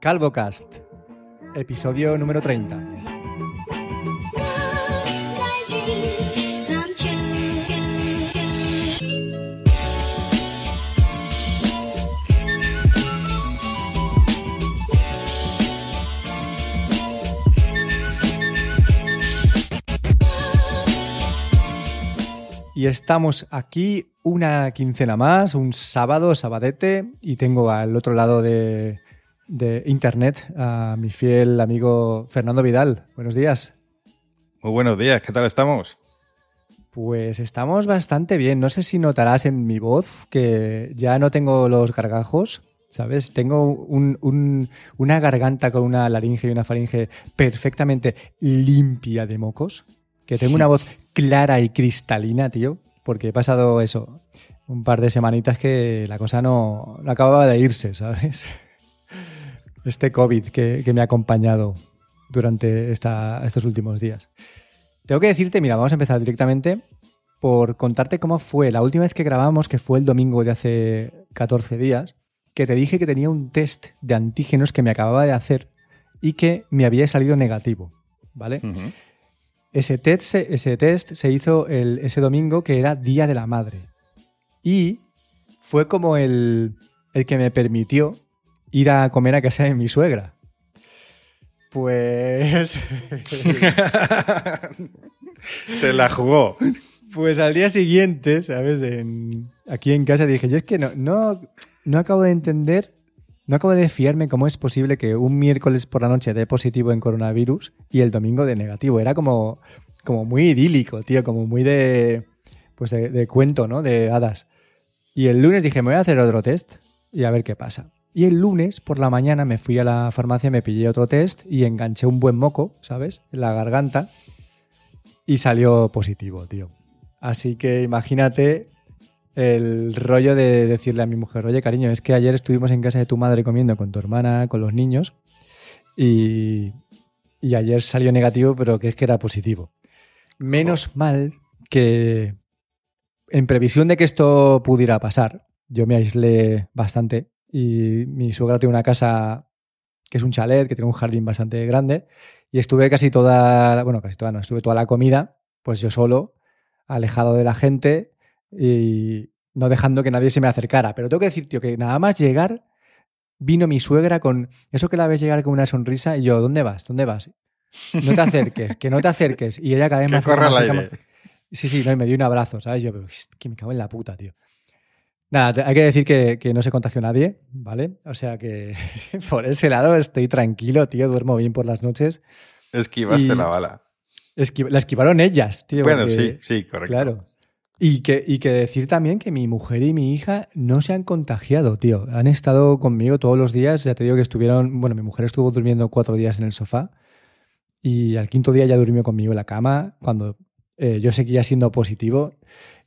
CalvoCast, episodio número 30. Y estamos aquí una quincena más, un sábado, sabadete, y tengo al otro lado de, de internet a mi fiel amigo Fernando Vidal. Buenos días. Muy buenos días, ¿qué tal estamos? Pues estamos bastante bien. No sé si notarás en mi voz que ya no tengo los gargajos, ¿sabes? Tengo un- un- una garganta con una laringe y una faringe perfectamente limpia de mocos. Que tengo una voz clara y cristalina, tío. Porque he pasado eso, un par de semanitas que la cosa no, no acababa de irse, ¿sabes? Este COVID que, que me ha acompañado durante esta- estos últimos días. Tengo que decirte, mira, vamos a empezar directamente por contarte cómo fue la última vez que grabamos, que fue el domingo de hace 14 días, que te dije que tenía un test de antígenos que me acababa de hacer y que me había salido negativo, ¿vale? Ese test, se- ese test se hizo el- ese domingo que era Día de la Madre. Y fue como el, el que me permitió ir a comer a casa de mi suegra. Pues... Te la jugó. Pues al día siguiente, ¿sabes? En- aquí en casa dije, yo es que no, no, no acabo de entender, no acabo de fiarme cómo es posible que un miércoles por la noche dé positivo en coronavirus y el domingo de negativo. Era como, como muy idílico, tío, como muy de, pues de, de cuento, ¿no? De hadas. Y el lunes dije, me voy a hacer otro test y a ver qué pasa. Y el lunes por la mañana me fui a la farmacia, me pillé otro test y enganché un buen moco, ¿sabes? En la garganta y salió positivo, tío. Así que imagínate el rollo de decirle a mi mujer, oye cariño, es que ayer estuvimos en casa de tu madre comiendo con tu hermana, con los niños, y, y ayer salió negativo, pero que es que era positivo. Menos mal que en previsión de que esto pudiera pasar, yo me aislé bastante y mi suegra tiene una casa que es un chalet, que tiene un jardín bastante grande, y estuve casi toda, bueno, casi toda, no, estuve toda la comida, pues yo solo, alejado de la gente y no dejando que nadie se me acercara. Pero tengo que decir, tío, que nada más llegar, vino mi suegra con eso que la ves llegar con una sonrisa y yo, ¿dónde vas? ¿Dónde vas? No te acerques, que no te acerques. Y ella cada vez más... Sí, sí, no, y me dio un abrazo, ¿sabes? Yo, pero, "Ist, que me cago en la puta, tío. Nada, hay que decir que, que no se contagió nadie, ¿vale? O sea que por ese lado estoy tranquilo, tío, duermo bien por las noches. Esquivaste Y- la bala. Esqui- la esquivaron ellas, tío. Bueno, porque- sí, sí, correcto. Claro. Y que, y que decir también que mi mujer y mi hija no se han contagiado, tío. Han estado conmigo todos los días. Ya te digo que estuvieron. Bueno, mi mujer estuvo durmiendo cuatro días en el sofá. Y al quinto día ya durmió conmigo en la cama. Cuando eh, yo seguía siendo positivo.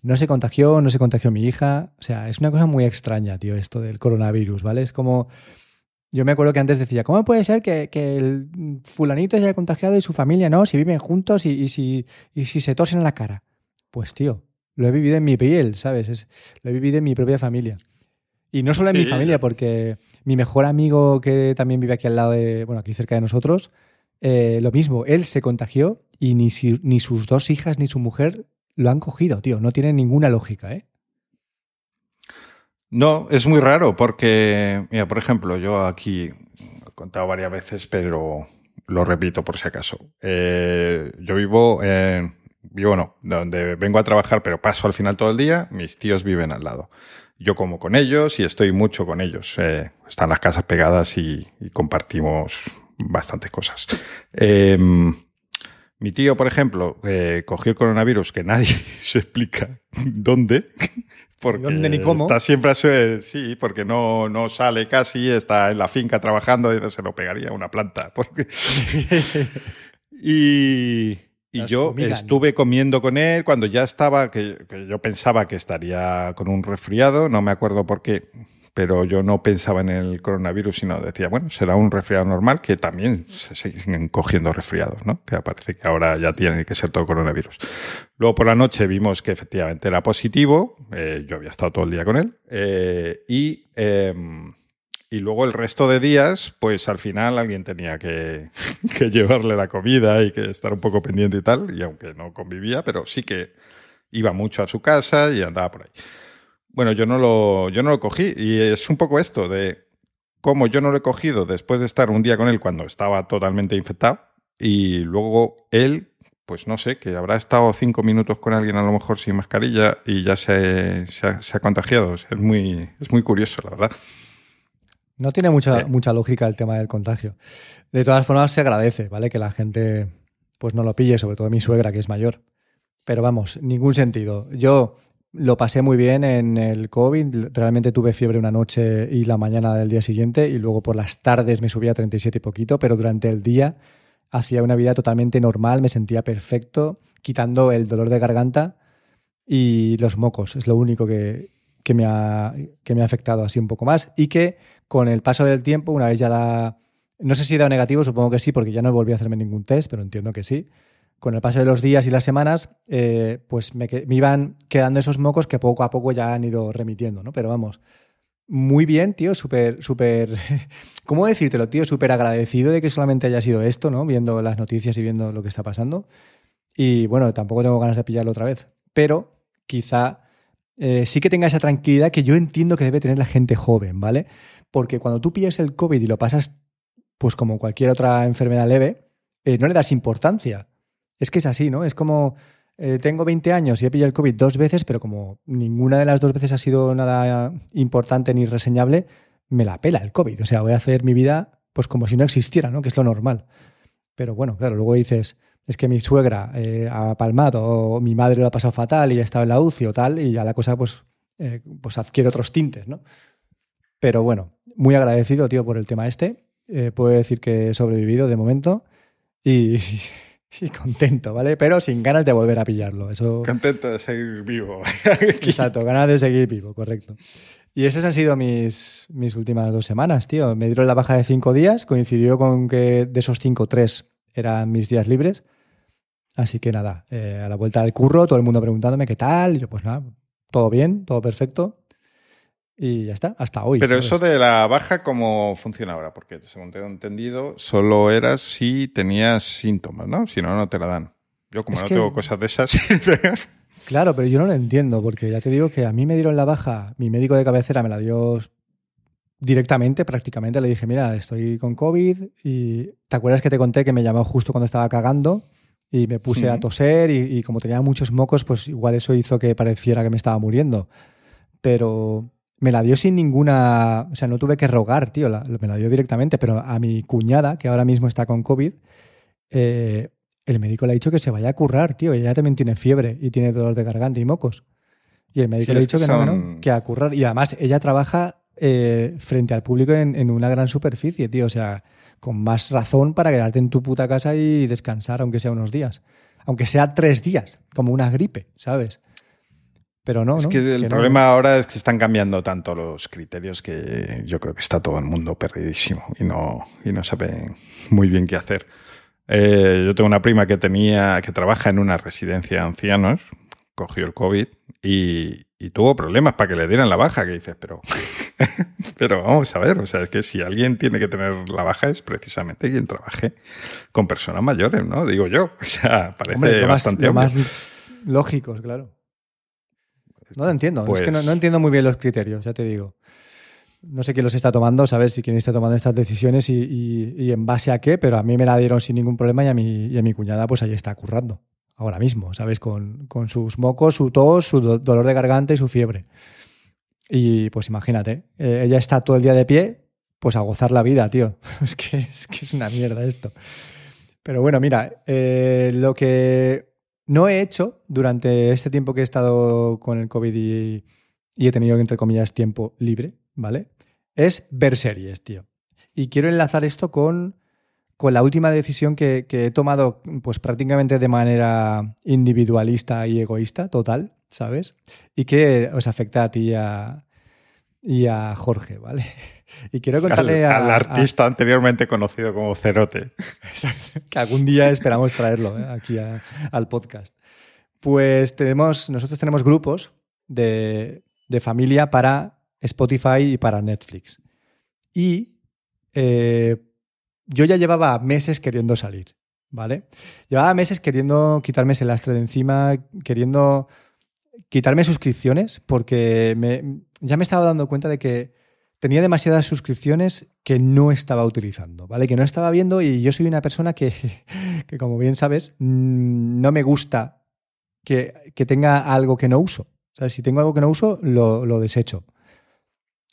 No se contagió, no se contagió mi hija. O sea, es una cosa muy extraña, tío, esto del coronavirus, ¿vale? Es como. Yo me acuerdo que antes decía, ¿cómo puede ser que, que el fulanito se haya contagiado y su familia no? Si viven juntos y, y si, y si se tosen en la cara. Pues, tío, lo he vivido en mi piel, ¿sabes? Es- lo he vivido en mi propia familia. Y no solo en mi familia, porque mi mejor amigo que también vive aquí al lado de, bueno, aquí cerca de nosotros, eh, lo mismo, él se contagió y ni, sus dos hijas ni su mujer lo han cogido, tío. No tiene ninguna lógica, ¿eh? No, es muy raro porque, mira, por ejemplo, yo aquí he contado varias veces, pero lo repito por si acaso. Eh, yo vivo en, vivo no, donde vengo a trabajar, pero paso al final todo el día, mis tíos viven al lado. Yo como con ellos y estoy mucho con ellos. Eh, están las casas pegadas y compartimos bastantes cosas. Eh, mi tío, por ejemplo, eh, cogió el coronavirus que nadie se explica dónde. Porque ¿Dónde ni cómo? Está siempre así, sí, porque no, no sale casi, está en la finca trabajando y se lo pegaría a una planta. Porque... y y yo fumigan. estuve comiendo con él cuando ya estaba, que, que yo pensaba que estaría con un resfriado, no me acuerdo por qué, pero yo no pensaba en el coronavirus, sino decía, bueno, será un resfriado normal, que también se siguen cogiendo resfriados, ¿no? Que parece que ahora ya tiene que ser todo coronavirus. Luego por la noche vimos que efectivamente era positivo, eh, yo había estado todo el día con él, eh, y, eh, Y luego el resto de días, pues al final alguien tenía que, que, llevarle la comida y que estar un poco pendiente y tal. Y aunque no convivía, pero sí que iba mucho a su casa y andaba por ahí. Bueno, yo no lo, yo no lo cogí. Y es un poco esto de cómo yo no lo he cogido después de estar un día con él cuando estaba totalmente infectado. Y luego él, pues no sé, que habrá estado cinco minutos con alguien a lo mejor sin mascarilla y ya se, se, ha, se ha contagiado. Es muy, es muy curioso, la verdad. No tiene mucha, mucha lógica el tema del contagio. De todas formas, se agradece, ¿vale? Que la gente pues no lo pille, sobre todo mi suegra, que es mayor. Pero vamos, ningún sentido. Yo lo pasé muy bien en el COVID. Realmente tuve fiebre una noche y la mañana del día siguiente, y luego por las tardes me subía a 37 y poquito, pero durante el día hacía una vida totalmente normal, me sentía perfecto, quitando el dolor de garganta y los mocos. Es lo único que, que me, ha, que me ha afectado así un poco más. Y que con el paso del tiempo, una vez ya da. No sé si da negativo, supongo que sí, porque ya no volví a hacerme ningún test, pero entiendo que sí. Con el paso de los días y las semanas, eh, pues me, me, iban quedando esos mocos que poco a poco ya han ido remitiendo, ¿no? Pero vamos, muy bien, tío, súper, súper. ¿Cómo decírtelo, tío? Súper agradecido de que solamente haya sido esto, ¿no? Viendo las noticias y viendo lo que está pasando. Y bueno, tampoco tengo ganas de pillarlo otra vez. Pero quizá eh, sí que tenga esa tranquilidad que yo entiendo que debe tener la gente joven, ¿vale? Porque cuando tú pillas el COVID y lo pasas, pues como cualquier otra enfermedad leve, eh, no le das importancia. Es que es así, ¿no? Es como, eh, tengo 20 años y he pillado el COVID dos veces, pero como ninguna de las dos veces ha sido nada importante ni reseñable, me la pela el COVID. O sea, voy a hacer mi vida pues como si no existiera, ¿no? Que es lo normal. Pero bueno, claro, luego dices, es que mi suegra eh, ha palmado o mi madre lo ha pasado fatal y ha estado en la UCI o tal, y ya la cosa pues, eh, pues adquiere otros tintes, ¿no? Pero bueno, muy agradecido, tío, por el tema este. Puedo decir que he sobrevivido de momento y, y, contento, ¿vale? Pero sin ganas de volver a pillarlo. Eso... Contento de seguir vivo. Exacto, ganas de seguir vivo, correcto. Y esas han sido mis, mis últimas dos semanas, tío. Me dieron la baja de cinco días, coincidió con que de esos cinco, tres eran mis días libres. Así que nada, eh, a la vuelta del curro, todo el mundo preguntándome qué tal. Y yo, pues nada, todo bien, todo perfecto. Y ya está, hasta hoy. Pero ¿sabes? eso de la baja, ¿cómo funciona ahora? Porque según tengo entendido, solo eras si tenías síntomas, ¿no? Si no, no te la dan. Yo como Es no que- tengo cosas de esas... Claro, pero yo no lo entiendo, porque ya te digo que a mí me dieron la baja, mi médico de cabecera me la dio directamente, prácticamente. Le dije, mira, estoy con COVID y ¿te acuerdas que te conté que me llamó justo cuando estaba cagando? Y me puse a toser y, y como tenía muchos mocos, pues igual eso hizo que pareciera que me estaba muriendo. Pero me la dio sin ninguna... O sea, no tuve que rogar, tío, la- me la dio directamente. Pero a mi cuñada, que ahora mismo está con COVID, eh, el médico le ha dicho que se vaya a currar, tío. Ella también tiene fiebre y tiene dolor de garganta y mocos. Y el médico Sí, le ha dicho que no, que a currar. Y además ella trabaja eh, frente al público en, en una gran superficie, tío. O sea, con más razón para quedarte en tu puta casa y descansar, aunque sea unos días. Aunque sea tres días, como una gripe, ¿sabes? Pero no, es ¿no? que el problema ahora es que están cambiando tanto los criterios que yo creo que está todo el mundo perdidísimo y no, y no sabe muy bien qué hacer. Eh, yo tengo una prima que tenía, que trabaja en una residencia de ancianos, cogió el COVID y, y tuvo problemas para que le dieran la baja, que dices, pero, pero vamos a ver, o sea, es que si alguien tiene que tener la baja es precisamente quien trabaje con personas mayores, ¿no? Digo yo, o sea, parece Hombre, lo más, bastante lo obvio. más lógicos, claro. No lo entiendo. Pues- Es que no, no entiendo muy bien los criterios, ya te digo. No sé quién los está tomando, saber si quién está tomando estas decisiones y, y- y en base a qué, pero a mí me la dieron sin ningún problema y a mi, y a mi cuñada pues ahí está currando. Ahora mismo, ¿sabes? Con, con sus mocos, su tos, su do- dolor de garganta y su fiebre. Y pues imagínate, eh, ella está todo el día de pie, pues a gozar la vida, tío. Es que es, que es una mierda esto. Pero bueno, mira, eh, lo que no he hecho durante este tiempo que he estado con el COVID y, he tenido, entre comillas, tiempo libre, ¿vale? Es ver series, tío. Y quiero enlazar esto con, con la última decisión que, que he tomado, pues prácticamente de manera individualista y egoísta, total, ¿sabes? Y que os afecta a ti y a, y a Jorge, ¿vale? Y quiero Al, contarle a, al a- artista anteriormente conocido como Cerote. Exacto. Que algún día esperamos traerlo ¿eh? aquí a- al podcast. Pues tenemos, nosotros tenemos grupos de, de familia para Spotify y para Netflix. y eh, yo ya llevaba meses queriendo salir, ¿vale? Llevaba meses queriendo quitarme ese lastre de encima, queriendo quitarme suscripciones, porque me, ya me estaba dando cuenta de que tenía demasiadas suscripciones que no estaba utilizando, ¿vale? Que no estaba viendo y yo soy una persona que, que como bien sabes, mm, no me gusta que, que, tenga algo que no uso. O sea, si tengo algo que no uso, lo, lo desecho.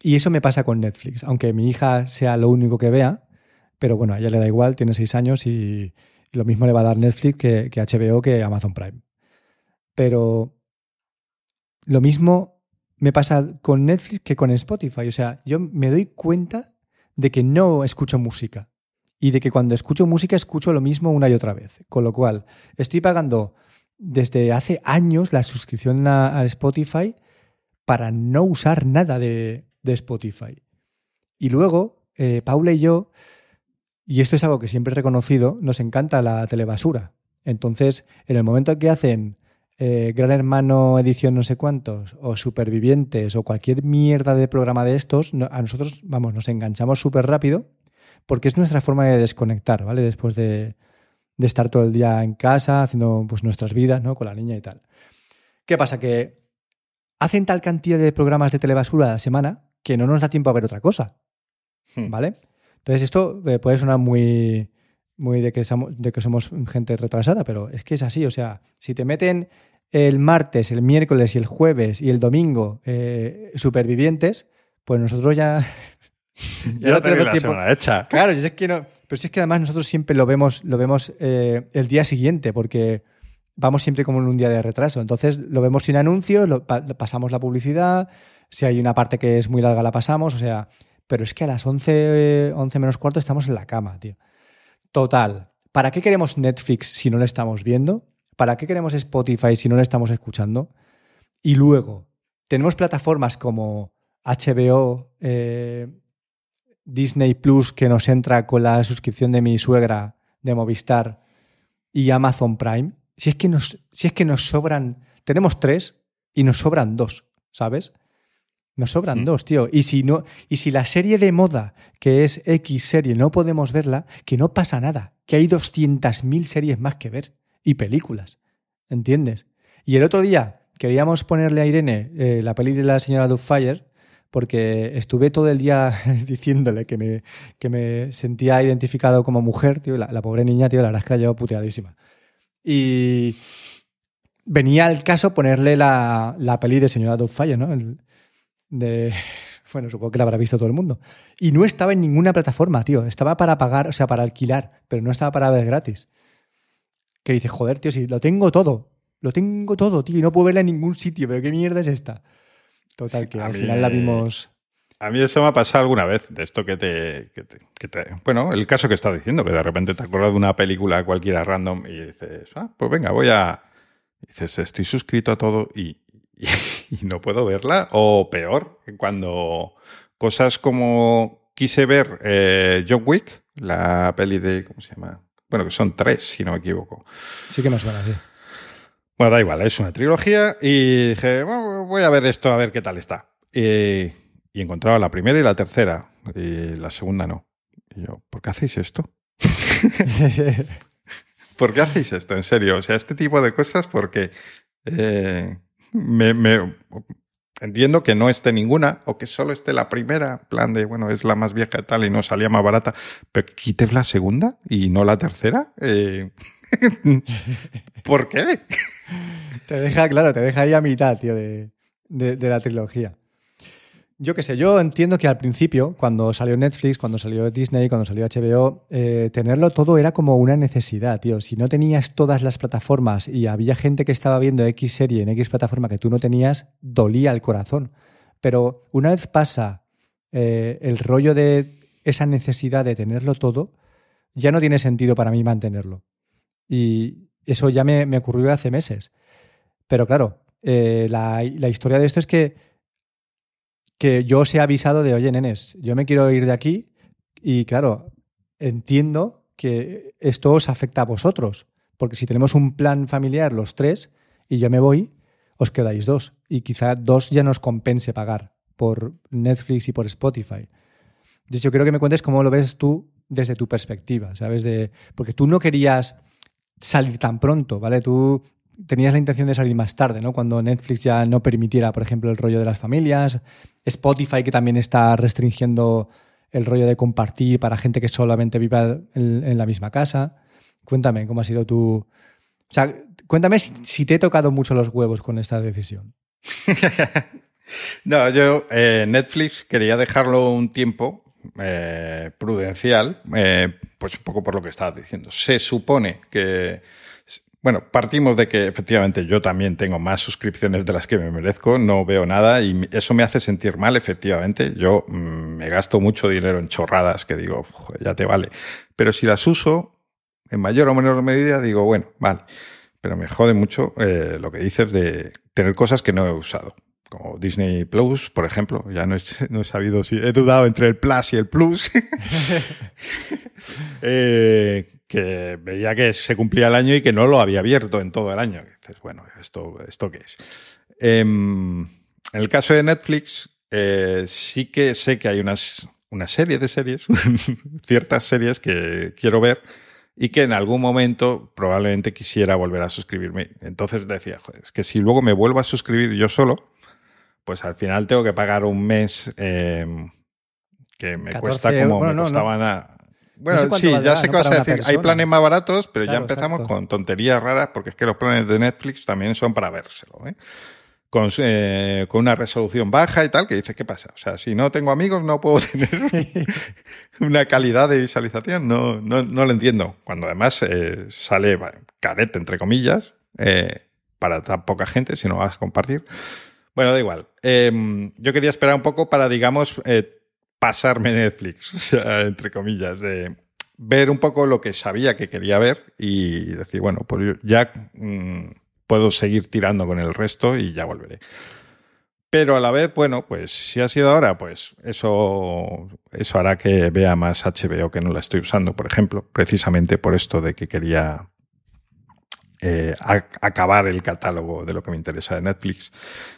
Y eso me pasa con Netflix, aunque mi hija sea lo único que vea, pero bueno, a ella le da igual, tiene seis años y, lo mismo le va a dar Netflix que, que HBO que Amazon Prime. Pero lo mismo me pasa con Netflix que con Spotify. O sea, yo me doy cuenta de que no escucho música y de que cuando escucho música escucho lo mismo una y otra vez. Con lo cual, estoy pagando desde hace años la suscripción a, Spotify para no usar nada de, de Spotify. Y luego, eh, Paula y yo, y esto es algo que siempre he reconocido, nos encanta la telebasura. Entonces, en el momento que hacen eh, Gran Hermano edición no sé cuántos, o Supervivientes, o cualquier mierda de programa de estos, no, a nosotros, vamos, nos enganchamos súper rápido, porque es nuestra forma de desconectar, ¿vale? Después de, de, estar todo el día en casa, haciendo pues, nuestras vidas, ¿no? Con la niña y tal. ¿Qué pasa? Que hacen tal cantidad de programas de telebasura a la semana que no nos da tiempo a ver otra cosa. Hmm. ¿Vale? Entonces, esto eh, puede sonar muy, muy de, que somos, de que somos gente retrasada, pero es que es así. O sea, si te meten el martes, el miércoles y el jueves y el domingo eh, supervivientes, pues nosotros ya. ya no tenemos la tiempo. semana hecha. Claro, es que no, pero si es que además nosotros siempre lo vemos, lo vemos eh, el día siguiente, porque vamos siempre como en un día de retraso. Entonces lo vemos sin anuncios, lo, pasamos la publicidad, si hay una parte que es muy larga la pasamos, o sea, pero es que a las 11, 11 menos cuarto estamos en la cama, tío. Total, ¿para qué queremos Netflix si no lo estamos viendo? ¿Para qué queremos Spotify si no lo estamos escuchando? Y luego, tenemos plataformas como HBO, eh, Disney Plus, que nos entra con la suscripción de mi suegra de Movistar, y Amazon Prime. Si es que nos, si es que nos sobran, tenemos tres y nos sobran dos, ¿sabes? Nos sobran dos, tío. Y si, no, y si la serie de moda, que es X serie, no podemos verla, que no pasa nada. Que hay 200.000 series más que ver. Y películas. ¿Entiendes? Y el otro día queríamos ponerle a Irene eh, la peli de la señora Dufire, porque estuve todo el día diciéndole que me, que me sentía identificado como mujer, tío. La, la pobre niña, tío, la verdad es que la llevo puteadísima. Y venía al caso ponerle la, la peli de señora Dufire, ¿no? El, de... Bueno, supongo que la habrá visto todo el mundo. Y no estaba en ninguna plataforma, tío. Estaba para pagar, o sea, para alquilar, pero no estaba para ver gratis. Que dice, joder, tío, si lo tengo todo. Lo tengo todo, tío, y no puedo verla en ningún sitio, pero ¿qué mierda es esta? Total, que a al mí, final la vimos. A mí eso me ha pasado alguna vez, de esto que te, que te, que te, Bueno, el caso que estado diciendo, que de repente te acuerdas de una película cualquiera random y dices, ah, pues venga, voy a. dices, estoy suscrito a todo y, y, no puedo verla. O peor, cuando cosas como quise ver eh, John Wick, la peli de, ¿cómo se llama? Bueno, que son tres, si no me equivoco. Sí que me suena, sí. Bueno, da igual, es una trilogía y dije, bueno, voy a ver esto, a ver qué tal está. Y, y, encontraba la primera y la tercera, y la segunda no. Y yo, ¿por qué hacéis esto? ¿Por qué hacéis esto? En serio, o sea, este tipo de cosas porque eh, me, me, entiendo que no esté ninguna o que solo esté la primera, plan de, bueno, es la más vieja y tal y no salía más barata, pero quites la segunda y no la tercera. Eh, ¿Por qué? Te deja, claro, te deja ahí a mitad, tío, de, de la trilogía. Yo qué sé, yo entiendo que al principio, cuando salió Netflix, cuando salió Disney, cuando salió HBO, eh, tenerlo todo era como una necesidad, tío. Si no tenías todas las plataformas y había gente que estaba viendo X serie en X plataforma que tú no tenías, dolía el corazón. Pero una vez pasa eh, el rollo de esa necesidad de tenerlo todo, ya no tiene sentido para mí mantenerlo. Y eso ya me, me ocurrió hace meses. Pero claro, eh, la, la historia de esto es que que yo os he avisado de, oye, nenes, yo me quiero ir de aquí y claro, entiendo que esto os afecta a vosotros, porque si tenemos un plan familiar los tres y yo me voy, os quedáis dos y quizá dos ya nos compense pagar por Netflix y por Spotify. De hecho, quiero que me cuentes cómo lo ves tú desde tu perspectiva, ¿sabes? De, porque tú no querías salir tan pronto, ¿vale? Tú tenías la intención de salir más tarde, ¿no? Cuando Netflix ya no permitiera, por ejemplo, el rollo de las familias, Spotify que también está restringiendo el rollo de compartir para gente que solamente viva en, la misma casa. Cuéntame cómo ha sido tu... O sea, cuéntame si, te he tocado mucho los huevos con esta decisión. no, yo eh, Netflix quería dejarlo un tiempo eh, prudencial, eh, pues un poco por lo que estabas diciendo. Se supone que bueno, partimos de que efectivamente yo también tengo más suscripciones de las que me merezco, no veo nada y eso me hace sentir mal, efectivamente. Yo mm, me gasto mucho dinero en chorradas que digo, ya te vale. Pero si las uso en mayor o menor medida, digo, bueno, vale. Pero me jode mucho eh, lo que dices de tener cosas que no he usado. Como Disney Plus, por ejemplo. Ya no he, no he sabido si he dudado entre el Plus y el Plus. eh, que veía que se cumplía el año y que no lo había abierto en todo el año. dices, bueno, ¿esto, esto qué es? Em, en el caso de Netflix, eh, sí que sé que hay unas, una serie de series, ciertas series que quiero ver y que en algún momento probablemente quisiera volver a suscribirme. Entonces decía, joder, es que si luego me vuelvo a suscribir yo solo, pues al final tengo que pagar un mes em, que me cuesta como me costaban a, bueno, sí, ya sé qué vas a decir. Hay planes más baratos, pero ya empezamos con tonterías raras, porque es que los planes de Netflix también son para vérselo. ¿eh? Con, eh, con, una resolución baja y tal, que dices, ¿qué pasa? O sea, si no tengo amigos, no puedo tener una calidad de visualización. No, no, no lo entiendo. Cuando además eh, sale carete, entre comillas, eh, para tan poca gente, si no vas a compartir. Bueno, da igual. Em, yo quería esperar un poco para, digamos, pasarme Netflix, o sea, entre comillas, de ver un poco lo que sabía que quería ver y decir, bueno, pues ya mm, puedo seguir tirando con el resto y ya volveré. Pero a la vez, bueno, pues si ha sido ahora, pues eso, eso hará que vea más HBO que no la estoy usando, por ejemplo, precisamente por esto de que quería eh, acabar el catálogo de lo que me interesa de Netflix.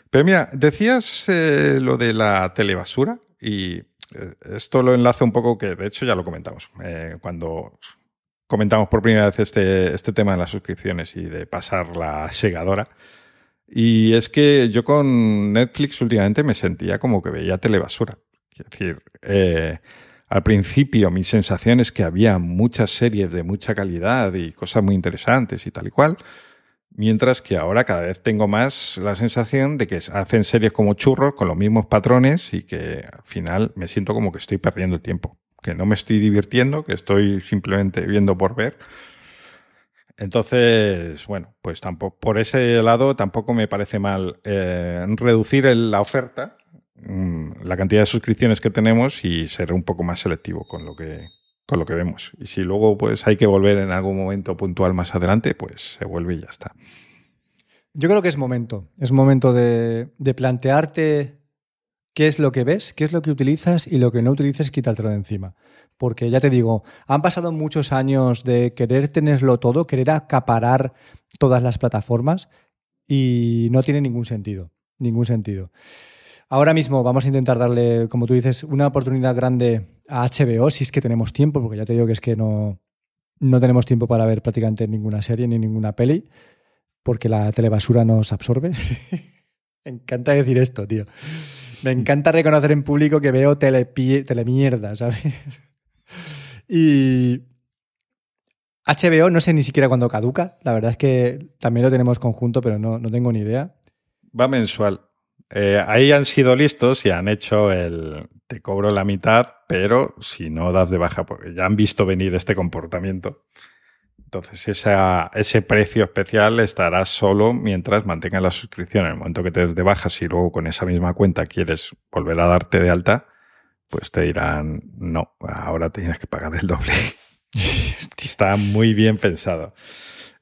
Pero mira, decías eh, lo de la telebasura y esto lo enlaza un poco que, de hecho, ya lo comentamos. Eh, cuando comentamos por primera vez este, este tema de las suscripciones y de pasar la segadora. Y es que yo con Netflix últimamente me sentía como que veía telebasura. Es decir, eh, al principio mi sensación es que había muchas series de mucha calidad y cosas muy interesantes y tal y cual. Mientras que ahora cada vez tengo más la sensación de que hacen series como churros con los mismos patrones y que al final me siento como que estoy perdiendo el tiempo, que no me estoy divirtiendo, que estoy simplemente viendo por ver. Entonces, bueno, pues tampoco por ese lado tampoco me parece mal eh, reducir la oferta, mm, la cantidad de suscripciones que tenemos y ser un poco más selectivo con lo que con lo que vemos. Y si luego pues hay que volver en algún momento puntual más adelante, pues se vuelve y ya está. Yo creo que es momento. Es momento de, plantearte qué es lo que ves, qué es lo que utilizas y lo que no utilices, quítalo de encima. Porque ya te digo, han pasado muchos años de querer tenerlo todo, querer acaparar todas las plataformas y no tiene ningún sentido. Ningún sentido. Ahora mismo vamos a intentar darle, como tú dices, una oportunidad grande a HBO, si es que tenemos tiempo, porque ya te digo que es que no, no tenemos tiempo para ver prácticamente ninguna serie ni ninguna peli, porque la telebasura nos absorbe. Me encanta decir esto, tío. Me encanta reconocer en público que veo tele telemierda, ¿sabes? y HBO no sé ni siquiera cuándo caduca. La verdad es que también lo tenemos conjunto, pero no, no tengo ni idea. Va mensual. Eh, ahí han sido listos y han hecho el te cobro la mitad, pero si no das de baja, porque ya han visto venir este comportamiento. Entonces esa, ese precio especial estará solo mientras mantengas la suscripción. En el momento que te des de baja, si luego con esa misma cuenta quieres volver a darte de alta, pues te dirán, no, ahora tienes que pagar el doble. Está muy bien pensado.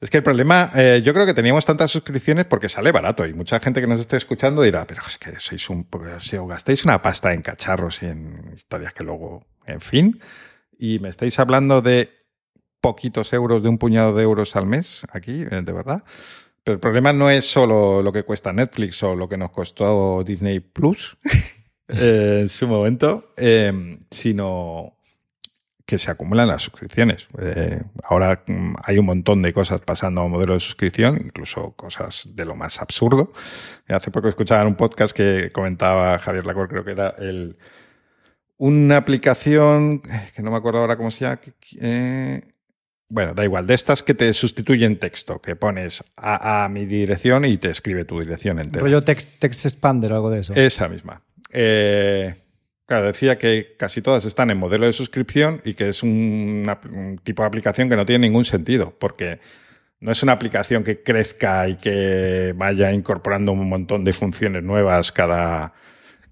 Es que el problema, eh, yo creo que teníamos tantas suscripciones porque sale barato y mucha gente que nos esté escuchando dirá, pero es que sois un, si os gastáis una pasta en cacharros y en historias que luego, en fin, y me estáis hablando de poquitos euros, de un puñado de euros al mes aquí, eh, de verdad. Pero el problema no es solo lo que cuesta Netflix o lo que nos costó Disney Plus. eh, en su momento, eh, sino que se acumulan las suscripciones. Eh, ahora mm, hay un montón de cosas pasando a modelo de suscripción, incluso cosas de lo más absurdo. Hace poco escuchaba en un podcast que comentaba Javier Lacor, creo que era el, una aplicación, que no me acuerdo ahora cómo se llama, bueno, da igual, de estas que te sustituyen texto, que pones a, mi dirección y te escribe tu dirección entera. Rollo text, text expander o algo de eso. Esa misma. Eh, decía que casi todas están en modelo de suscripción y que es un, un tipo de aplicación que no tiene ningún sentido, porque no es una aplicación que crezca y que vaya incorporando un montón de funciones nuevas cada,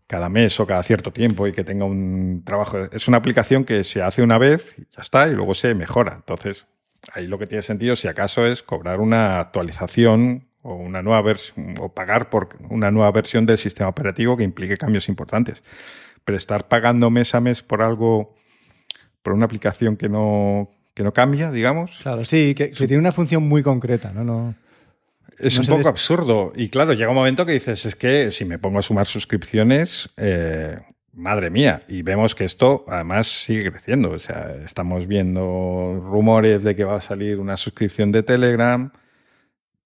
cada mes o cada cierto tiempo y que tenga un trabajo. Es una aplicación que se hace una vez y ya está y luego se mejora. Entonces, ahí lo que tiene sentido, si acaso, es cobrar una actualización o una nueva versión o pagar por una nueva versión del sistema operativo que implique cambios importantes. Pero estar pagando mes a mes por algo, por una aplicación que no, que no cambia, digamos. Claro, sí, que, que tiene una función muy concreta, ¿no? no es un poco absurdo. Y claro, llega un momento que dices, es que si me pongo a sumar suscripciones, eh, madre mía. Y vemos que esto además sigue creciendo. O sea, estamos viendo rumores de que va a salir una suscripción de Telegram.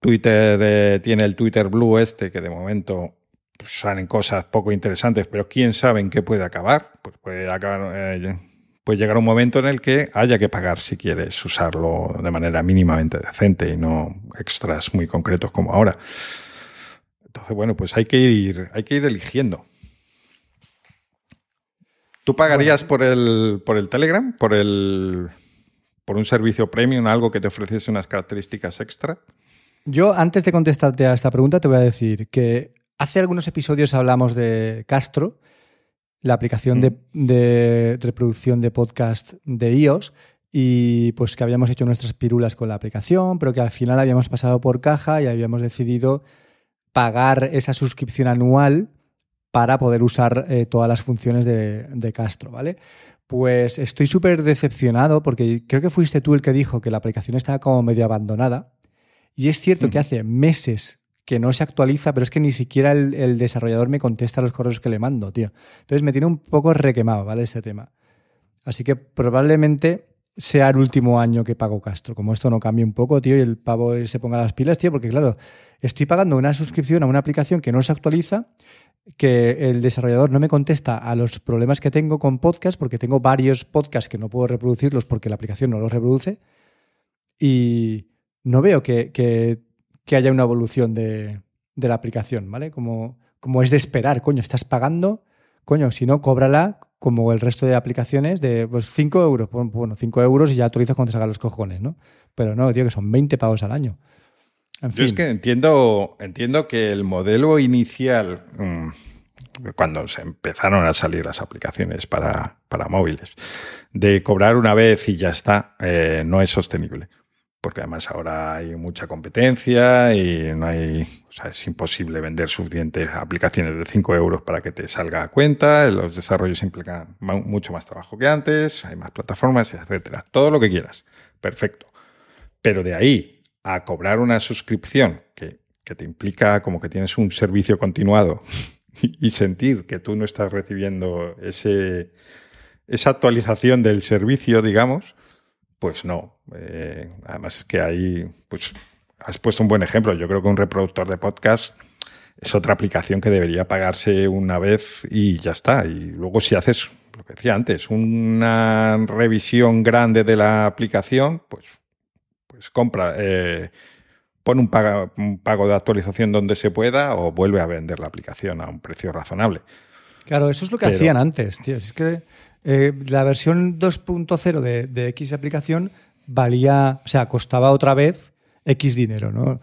Twitter eh, tiene el Twitter Blue este, que de momento pues, salen cosas poco interesantes, pero quién sabe en qué puede acabar. Pues puede acabar... Eh, pues llegar un momento en el que haya que pagar si quieres usarlo de manera mínimamente decente y no extras muy concretos como ahora. Entonces, bueno, pues hay que ir, hay que ir eligiendo. ¿Tú pagarías por el por el Telegram, por el por un servicio premium, algo que te ofreciese unas características extra? Yo, antes de contestarte a esta pregunta, te voy a decir que hace algunos episodios hablamos de Castro la aplicación mm. de, reproducción de podcast de iOS y pues que habíamos hecho nuestras pirulas con la aplicación, pero que al final habíamos pasado por caja y habíamos decidido pagar esa suscripción anual para poder usar eh, todas las funciones de, de, Castro, ¿vale? Pues estoy súper decepcionado porque creo que fuiste tú el que dijo que la aplicación estaba como medio abandonada. Y es cierto que hace meses que no se actualiza, pero es que ni siquiera el, desarrollador me contesta los correos que le mando, tío. Entonces me tiene un poco requemado, ¿vale? Este tema. Así que probablemente sea el último año que pago Castro. Como esto no cambie un poco, tío, y el pavo se ponga las pilas, tío, porque claro, estoy pagando una suscripción a una aplicación que no se actualiza, que el desarrollador no me contesta a los problemas que tengo con podcast, porque tengo varios podcasts que no puedo reproducirlos porque la aplicación no los reproduce. Y no veo que, que que haya una evolución de, la aplicación, ¿vale? Como, como es de esperar, coño, estás pagando, coño, si no, cóbrala como el resto de aplicaciones de pues 5 euros, pues, bueno, 5 euros y ya actualizas cuando te salgan los cojones, ¿no? Pero no, tío, que son 20 pagos al año. En Yo es que entiendo, entiendo que el modelo inicial, mm, cuando se empezaron a salir las aplicaciones para, para móviles, de cobrar una vez y ya está, eh, no es sostenible porque además ahora hay mucha competencia y no hay, o sea, es imposible vender suficientes aplicaciones de 5 euros para que te salga a cuenta, los desarrollos implican mucho más trabajo que antes, hay más plataformas, etcétera. Todo lo que quieras, perfecto. Pero de ahí a cobrar una suscripción que, que te implica como que tienes un servicio continuado y sentir que tú no estás recibiendo ese, esa actualización del servicio, digamos, pues no. Eh, además es que ahí, pues has puesto un buen ejemplo. Yo creo que un reproductor de podcast es otra aplicación que debería pagarse una vez y ya está. Y luego si haces, lo que decía antes, una revisión grande de la aplicación, pues, pues compra, eh, pon un, un pago de actualización donde se pueda o vuelve a vender la aplicación a un precio razonable. Claro, eso es lo que hacían antes, tío. Es que eh, la versión 2.0 de, de, X aplicación valía, o sea, costaba otra vez X dinero, ¿no?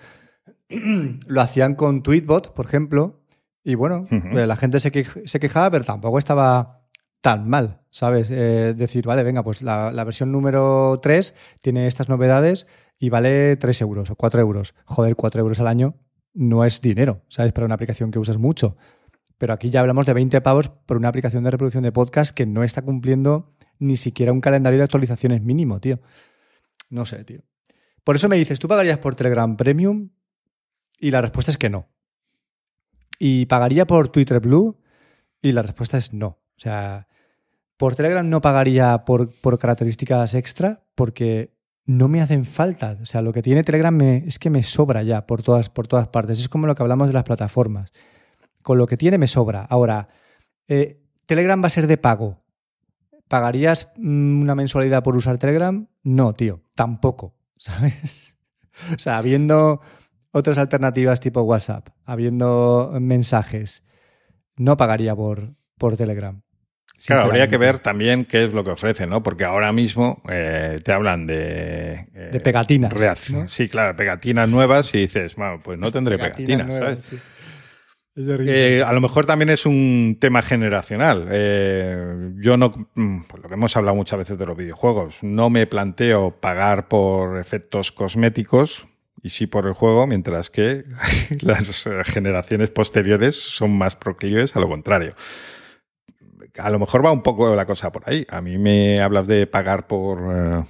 Lo hacían con Tweetbot, por ejemplo, y bueno, eh, la gente se, quejaba, pero tampoco estaba tan mal, ¿sabes? Eh, decir, vale, venga, pues la, la, versión número 3 tiene estas novedades y vale 3 euros o 4 euros. Joder, 4 euros al año no es dinero, ¿sabes? Para una aplicación que usas mucho. Pero aquí ya hablamos de 20 pavos por una aplicación de reproducción de podcast que no está cumpliendo ni siquiera un calendario de actualizaciones mínimo, tío. No sé, tío. Por eso me dices, ¿tú pagarías por Telegram Premium? Y la respuesta es que no. ¿Y pagaría por Twitter Blue? Y la respuesta es no. O sea, por Telegram no pagaría por, por características extra porque no me hacen falta. O sea, lo que tiene Telegram es que me sobra ya por todas, por todas partes. Es como lo que hablamos de las plataformas. Con lo que tiene me sobra. Ahora, eh, Telegram va a ser de pago. ¿Pagarías mm, una mensualidad por usar Telegram? No, tío, tampoco. ¿Sabes? O sea, habiendo otras alternativas tipo WhatsApp, habiendo mensajes, no pagaría por, por Telegram. Claro, habría que ver también qué es lo que ofrece, ¿no? Porque ahora mismo eh, te hablan de... Eh, de pegatinas. Sí, claro, pegatinas nuevas y dices, bueno, pues no tendré pegatinas, ¿sabes? Eh, a lo mejor también es un tema generacional. yo no, mm, lo que hemos hablado muchas veces de los videojuegos, no me planteo pagar por efectos cosméticos y sí por el juego, mientras que las generaciones posteriores son más proclives a lo contrario a lo mejor va un poco la cosa por ahí. A mí me hablas de pagar por, eh,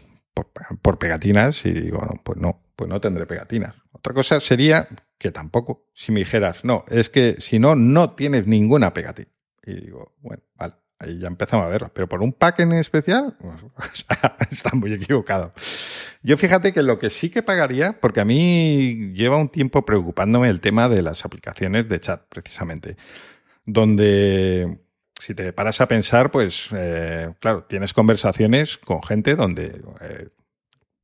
por, pegatinas y digo, pues no, pues no tendré pegatinas. Otra cosa sería que tampoco, si me dijeras, no, es que si no, no tienes ninguna pegatina. Y digo, bueno, vale, ahí ya empezamos a verlo. Pero por un pack en especial, está muy equivocado. Yo fíjate que lo que sí que pagaría, porque a mí lleva un tiempo preocupándome el tema de las aplicaciones de chat, precisamente, donde si te paras a pensar, pues eh, claro, tienes conversaciones con gente donde eh,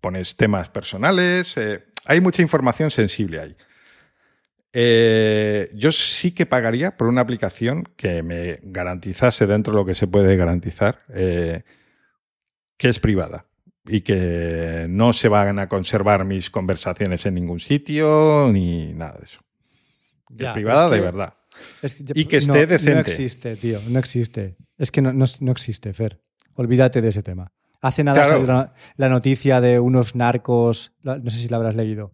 pones temas personales, eh, hay mucha información sensible ahí. yo sí que pagaría por una aplicación que me garantizase dentro de lo que se puede garantizar que es privada y que no se van a conservar mis conversaciones en ningún sitio ni nada de eso. es privada de verdad y que esté decente. No existe, tío, no existe. Es que no, no, existe, Fer. Olvídate de ese tema. Hace nada la, noticia de unos narcos, no sé si la habrás leído,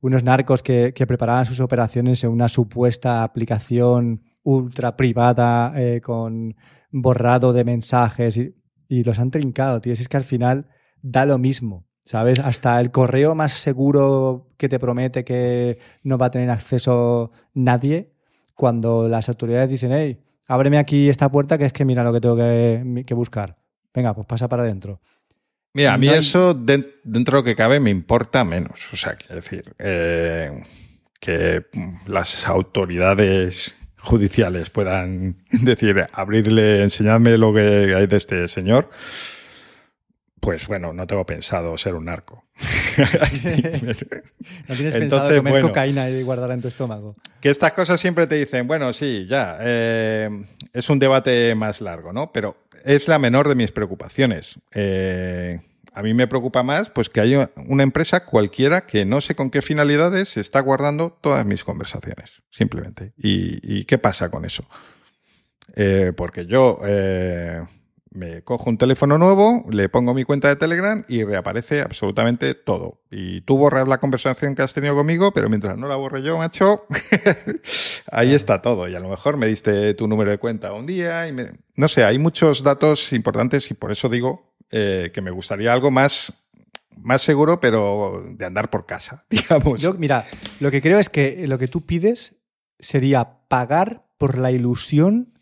unos narcos que, preparaban sus operaciones en una supuesta aplicación ultra privada eh, con borrado de mensajes y, y, los han trincado, tío. Si es que al final da lo mismo, ¿sabes? Hasta el correo más seguro que te promete que no va a tener acceso nadie, cuando las autoridades dicen, hey, ábreme aquí esta puerta que es que mira lo que tengo que, buscar. Venga, pues pasa para adentro. Mira, a mí eso dentro de lo que cabe me importa menos. O sea, quiero decir, eh, que las autoridades judiciales puedan decir, abrirle, enseñadme lo que hay de este señor pues bueno, no tengo pensado ser un narco. no tienes pensado comer cocaína y guardarla en tu estómago. Que estas cosas siempre te dicen, bueno, sí, ya, eh, es un debate más largo, ¿no? Pero es la menor de mis preocupaciones. Eh, a mí me preocupa más pues que haya una empresa cualquiera que no sé con qué finalidades está guardando todas mis conversaciones, simplemente. ¿Y, qué pasa con eso? Eh, porque yo me cojo un teléfono nuevo, le pongo mi cuenta de Telegram y reaparece absolutamente todo. Y tú borras la conversación que has tenido conmigo, pero mientras no la borre yo, macho, ahí está todo. Y a lo mejor me diste tu número de cuenta un día y No sé, hay muchos datos importantes y por eso digo eh, que me gustaría algo más más seguro, pero de andar por casa, digamos. Yo, mira, lo que creo es que lo que tú pides sería pagar por la ilusión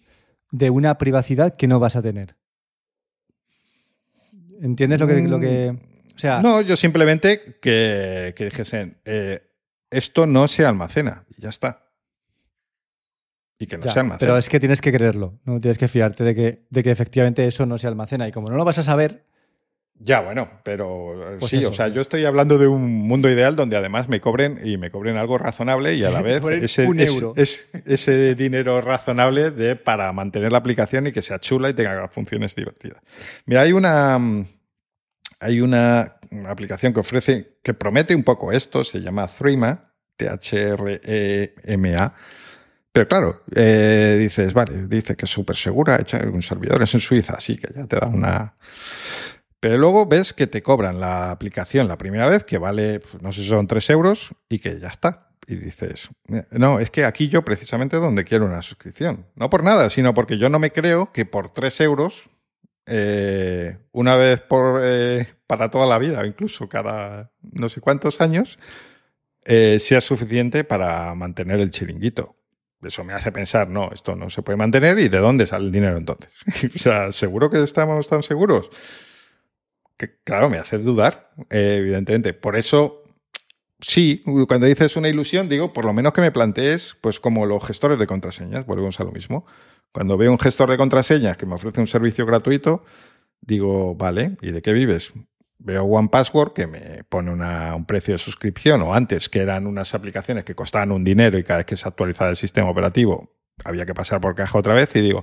de una privacidad que no vas a tener. ¿Entiendes lo que, lo que o sea, no, yo simplemente que, que dijesen, eh, esto no se almacena y ya está. Y que no se almacena. Pero es que tienes que creerlo, no tienes que fiarte de que, de que efectivamente eso no se almacena. Y como no lo vas a saber, ya, bueno, pero pues sí, o sea, yo estoy hablando de un mundo ideal donde además me cobren y me cobren algo razonable y a la vez ese, Es, ese dinero razonable de, para mantener la aplicación y que sea chula y tenga funciones divertidas. Mira, hay una, hay una aplicación que ofrece, que promete un poco esto, se llama Threema, T-H-R-E-M-A. Pero claro, eh, dices, vale, dice que es súper segura, hecha en servidores en Suiza, así que ya te da una pero luego ves que te cobran la aplicación la primera vez, que vale, pues, no sé si son 3 euros, y que ya está. Y dices, no, es que aquí yo precisamente donde quiero una suscripción. No por nada, sino porque yo no me creo que por 3 euros, eh, una vez por, eh, para toda la vida, incluso cada no sé cuántos años, eh, sea suficiente para mantener el chiringuito. eso me hace pensar, no, esto no se puede mantener y de dónde sale el dinero entonces. o sea, ¿seguro que estamos tan seguros? Que claro, me hace dudar, eh, evidentemente. Por eso, sí, cuando dices una ilusión, digo, por lo menos que me plantees, pues como los gestores de contraseñas, volvemos a lo mismo. Cuando veo un gestor de contraseñas que me ofrece un servicio gratuito, digo, vale, ¿y de qué vives? Veo One Password que me pone un precio de suscripción, o antes que eran unas aplicaciones que costaban un dinero y cada vez que se actualizaba el sistema operativo había que pasar por caja otra vez, y digo,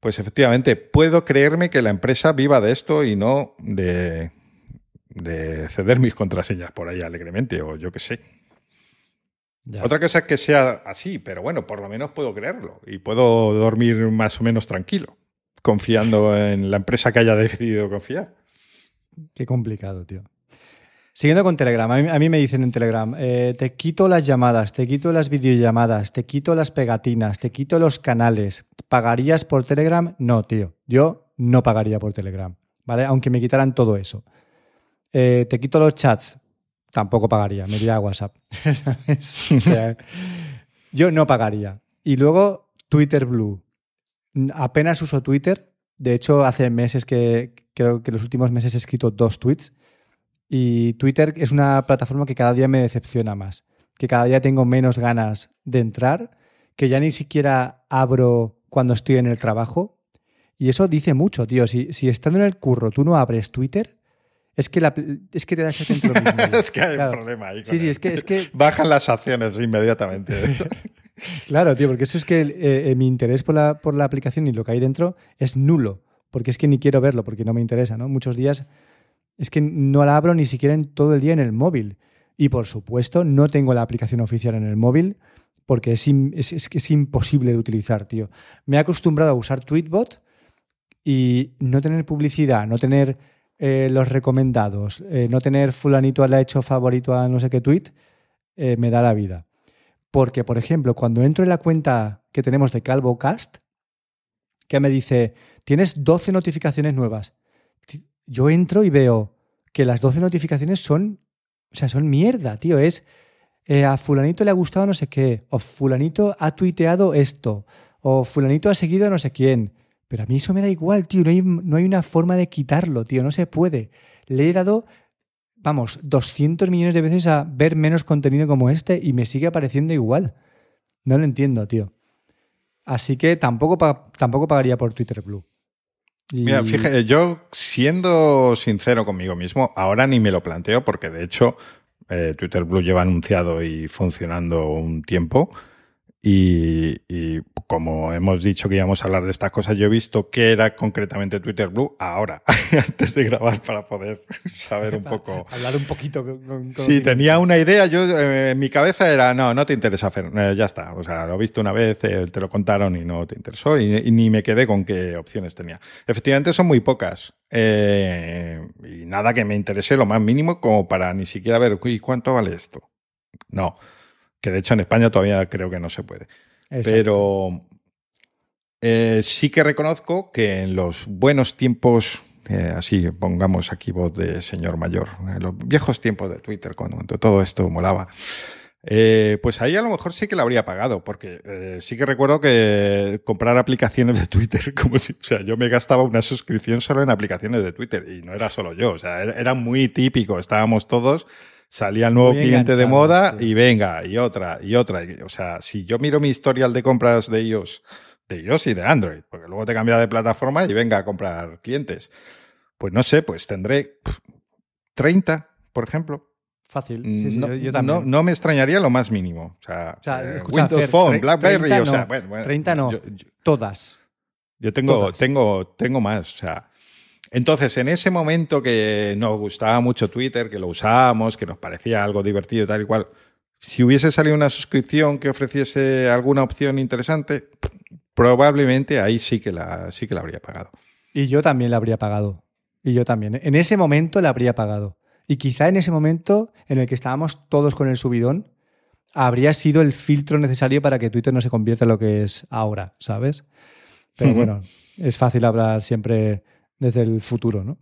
pues efectivamente, puedo creerme que la empresa viva de esto y no de, de ceder mis contraseñas por ahí alegremente, o yo qué sé. Otra cosa es que sea así, pero bueno, por lo menos puedo creerlo y puedo dormir más o menos tranquilo, confiando en la empresa que haya decidido confiar. Qué complicado, tío. Siguiendo con Telegram, a mí, me dicen en Telegram, eh, te quito las llamadas, te quito las videollamadas, te quito las pegatinas, te quito los canales. ¿Pagarías por Telegram? No, tío. Yo no pagaría por Telegram, ¿vale? Aunque me quitaran todo eso. Eh, te quito los chats, tampoco pagaría, me iría a WhatsApp. o sea, yo no pagaría. Y luego Twitter Blue. Apenas uso Twitter. De hecho, hace meses que, creo que los últimos meses he escrito dos tweets. Y Twitter es una plataforma que cada día me decepciona más. Que cada día tengo menos ganas de entrar. Que ya ni siquiera abro cuando estoy en el trabajo. Y eso dice mucho, tío. Si, si estando en el curro tú no abres Twitter, es que, la, es que te da ese centro. es que hay un problema ahí. sí, sí, es que, es que... Bajan las acciones inmediatamente. claro, tío, porque eso es que eh, mi interés por la, por la aplicación y lo que hay dentro es nulo. Porque es que ni quiero verlo, porque no me interesa, ¿no? Muchos días es que no la abro ni siquiera en todo el día en el móvil. Y por supuesto, no tengo la aplicación oficial en el móvil porque es, es, imposible de utilizar, tío. Me he acostumbrado a usar Tweetbot y no tener publicidad, no tener eh, los recomendados, eh, no tener fulanito le ha hecho favorito a no sé qué tweet, eh, me da la vida. Porque, por ejemplo, cuando entro en la cuenta que tenemos de Calvo Cast, que me dice, tienes 12 notificaciones nuevas. Yo entro y veo que las 12 notificaciones son, o sea, son mierda, tío. Es, a fulanito le ha gustado no sé qué, o fulanito ha tuiteado esto, o fulanito ha seguido a no sé quién. Pero a mí eso me da igual, tío. No hay, no hay una forma de quitarlo, tío. No se puede. Le he dado, vamos, 200 millones de veces a ver menos contenido como este y me sigue apareciendo igual. No lo entiendo, tío. Así que tampoco, tampoco pagaría por Twitter Blue. Mira, fíjate, yo siendo sincero conmigo mismo, ahora ni me lo planteo porque de hecho eh, Twitter Blue lleva anunciado y funcionando un tiempo. Y, como hemos dicho que íbamos a hablar de estas cosas, yo he visto qué era concretamente Twitter Blue ahora, antes de grabar, para poder saber un poco. Hablar un poquito. Con, sí, tenía una idea. Yo eh, en mi cabeza era, no, no te interesa, hacer eh, ya está. O sea, lo he visto una vez, eh, te lo contaron y no te interesó, y, ni me quedé con qué opciones tenía. Efectivamente, son muy pocas. y nada que me interese lo más mínimo como para ni siquiera ver, ¿y cuánto vale esto? No que de hecho en España todavía creo que no se puede. Pero eh, sí que reconozco que en los buenos tiempos, eh, así pongamos aquí voz de señor mayor, en los viejos tiempos de Twitter, cuando todo esto molaba, eh, pues ahí a lo mejor sí que la habría pagado, porque sí que recuerdo que comprar aplicaciones de Twitter, como si, o sea, yo me gastaba una suscripción solo en aplicaciones de Twitter y no era solo yo, o sea, era muy típico, estábamos todos salía el nuevo cliente de moda y venga, y otra, y otra. O sea, si yo miro mi historial de compras de ellos, de ellos y de Android, porque luego te cambia de plataforma y venga a comprar clientes, pues no sé, pues tendré 30, por ejemplo. Fácil. no, no, me extrañaría lo más mínimo. O sea, eh, Windows Phone, BlackBerry, o sea, bueno, 30 no, todas. Yo tengo, tengo, tengo más. O sea, entonces, en ese momento que nos gustaba mucho Twitter, que lo usábamos, que nos parecía algo divertido, tal y cual, si hubiese salido una suscripción que ofreciese alguna opción interesante, probablemente ahí sí que la, sí que la habría pagado. Y yo también la habría pagado. Y yo también. En ese momento la habría pagado. Y quizá en ese momento en el que estábamos todos con el subidón, habría sido el filtro necesario para que Twitter no se convierta en lo que es ahora, ¿sabes? Pero bueno, es fácil hablar siempre desde el futuro, ¿no?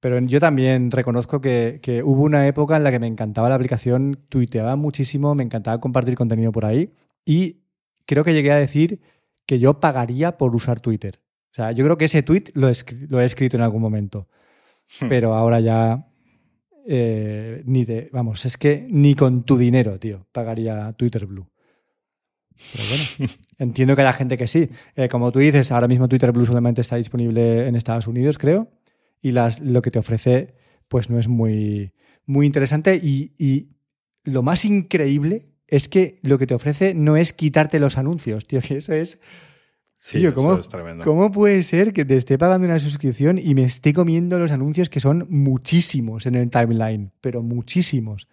Pero yo también reconozco que, hubo una época en la que me encantaba la aplicación, tuiteaba muchísimo, me encantaba compartir contenido por ahí y creo que llegué a decir que yo pagaría por usar Twitter. O sea, yo creo que ese tweet lo he, lo he escrito en algún momento. Hmm. Pero ahora ya eh, ni de, vamos, es que ni con tu dinero, tío, pagaría Twitter Blue. Pero bueno, entiendo que haya gente que sí. Eh, como tú dices, ahora mismo Twitter Blue solamente está disponible en Estados Unidos, creo, y las, lo que te ofrece, pues no es muy, muy interesante. Y, y lo más increíble es que lo que te ofrece no es quitarte los anuncios, tío, que eso es Sí, ¿cómo, ¿cómo, puede ser que te esté pagando una suscripción y me esté comiendo los anuncios que son muchísimos en el timeline? Pero muchísimos.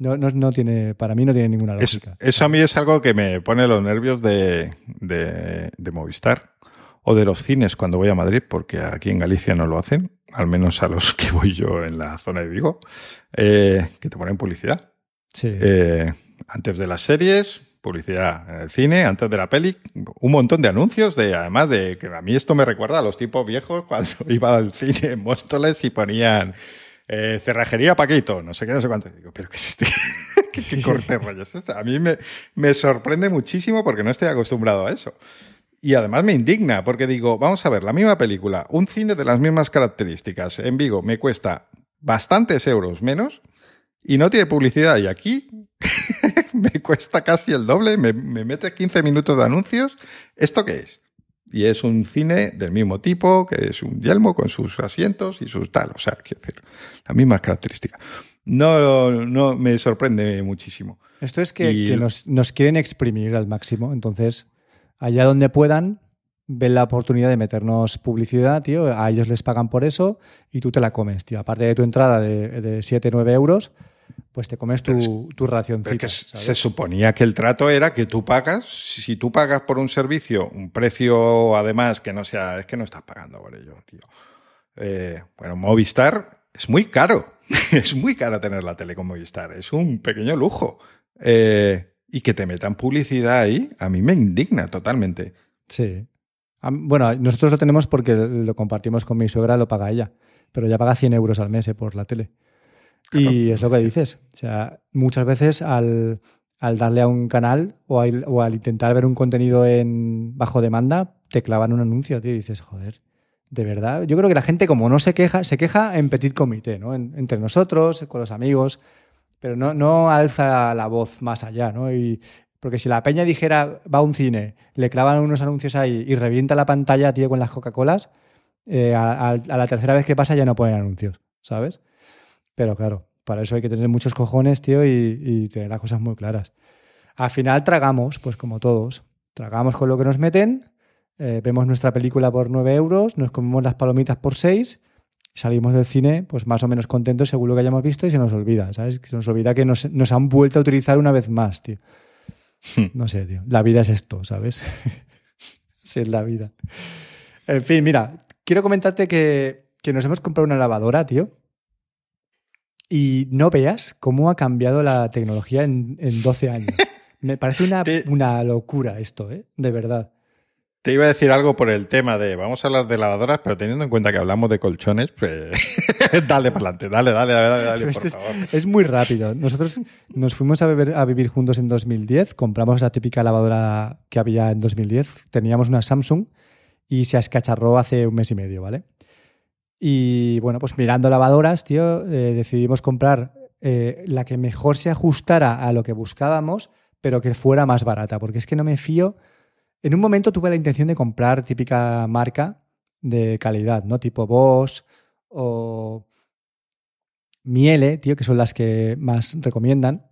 No, no, tiene, para mí no tiene ninguna lógica. eso a mí es algo que me pone los nervios de, de, Movistar o de los cines cuando voy a Madrid, porque aquí en Galicia no lo hacen, al menos a los que voy yo en la zona de Vigo, eh, que te ponen publicidad. Sí. Eh, antes de las series, publicidad en el cine, antes de la peli, un montón de anuncios, de además de que a mí esto me recuerda a los tipos viejos cuando iba al cine en Móstoles y ponían eh, cerrajería Paquito, no sé qué, no sé cuánto. Digo, pero ¿qué es este? ¿Qué, corte rollo es este? A mí me, me sorprende muchísimo porque no estoy acostumbrado a eso. Y además me indigna porque digo, vamos a ver, la misma película, un cine de las mismas características en Vigo me cuesta bastantes euros menos y no tiene publicidad. Y aquí me cuesta casi el doble, me, mete 15 minutos de anuncios. ¿Esto qué es? Y es un cine del mismo tipo, que es un yelmo con sus asientos y sus tal. O sea, quiero decir, las mismas características. No, no me sorprende muchísimo. Esto es que, nos, nos, quieren exprimir al máximo. Entonces, allá donde puedan, ven la oportunidad de meternos publicidad, tío. A ellos les pagan por eso y tú te la comes, tío. Aparte de tu entrada de, de 7, 9 euros, pues te comes tu, tu racioncita. se suponía que el trato era que tú pagas, si tú pagas por un servicio un precio además que no sea, es que no estás pagando por ello, tío. Eh, bueno, Movistar es muy caro, es muy caro tener la tele con Movistar, es un pequeño lujo. Eh, y que te metan publicidad ahí, a mí me indigna totalmente. Sí. Bueno, nosotros lo tenemos porque lo compartimos con mi suegra, lo paga ella, pero ya paga 100 euros al mes eh, por la tele y es lo que dices. O sea, muchas veces al, darle a un canal o, al intentar ver un contenido en bajo demanda, te clavan un anuncio, tío, y dices, joder, de verdad. Yo creo que la gente, como no se queja, se queja en petit comité, ¿no? entre nosotros, con los amigos, pero no, no alza la voz más allá, ¿no? Y, porque si la peña dijera, va a un cine, le clavan unos anuncios ahí y revienta la pantalla, tío, con las Coca-Colas, eh, a, la tercera vez que pasa ya no ponen anuncios, ¿sabes? Pero claro, para eso hay que tener muchos cojones, tío, y, tener las cosas muy claras. Al final tragamos, pues como todos. Tragamos con lo que nos meten, eh, vemos nuestra película por 9 euros, nos comemos las palomitas por 6, salimos del cine, pues más o menos contentos según lo que hayamos visto y se nos olvida, ¿sabes? Se nos olvida que nos, nos han vuelto a utilizar una vez más, tío. Hmm. No sé, tío. La vida es esto, ¿sabes? sí, es la vida. En fin, mira, quiero comentarte que, que nos hemos comprado una lavadora, tío. Y no veas cómo ha cambiado la tecnología en, 12 años. Me parece una, una, locura esto, ¿eh? De verdad. Te iba a decir algo por el tema de vamos a hablar de lavadoras, pero teniendo en cuenta que hablamos de colchones, pues dale para adelante, dale, dale, dale, dale por es, favor. Es muy rápido. Nosotros nos fuimos a, a vivir juntos en 2010, compramos la típica lavadora que había en 2010, teníamos una Samsung y se escacharró hace un mes y medio, ¿vale? Y bueno, pues mirando lavadoras, tío, eh, decidimos comprar eh, la que mejor se ajustara a lo que buscábamos, pero que fuera más barata, porque es que no me fío. En un momento tuve la intención de comprar típica marca de calidad, ¿no? Tipo Bosch o Miele, tío, que son las que más recomiendan.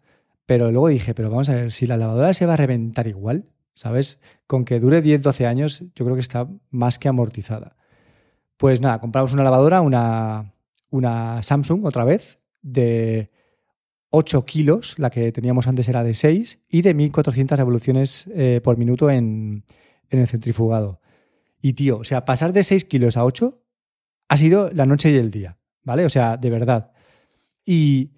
Pero luego dije, pero vamos a ver, si la lavadora se va a reventar igual, ¿sabes? Con que dure 10, 12 años, yo creo que está más que amortizada. Pues nada, compramos una lavadora, una, Samsung otra vez, de 8 kilos, la que teníamos antes era de 6, y de 1400 revoluciones eh, por minuto en, en, el centrifugado. Y tío, o sea, pasar de 6 kilos a 8 ha sido la noche y el día, ¿vale? O sea, de verdad. Y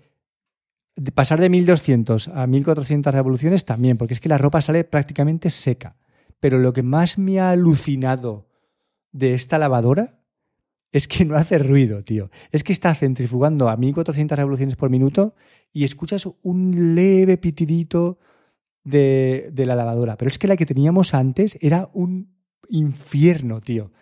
pasar de 1200 a 1400 revoluciones también, porque es que la ropa sale prácticamente seca. Pero lo que más me ha alucinado de esta lavadora es que no hace ruido, tío. Es que está centrifugando a 1400 revoluciones por minuto y escuchas un leve pitidito de, de la lavadora. Pero es que la que teníamos antes era un infierno, tío.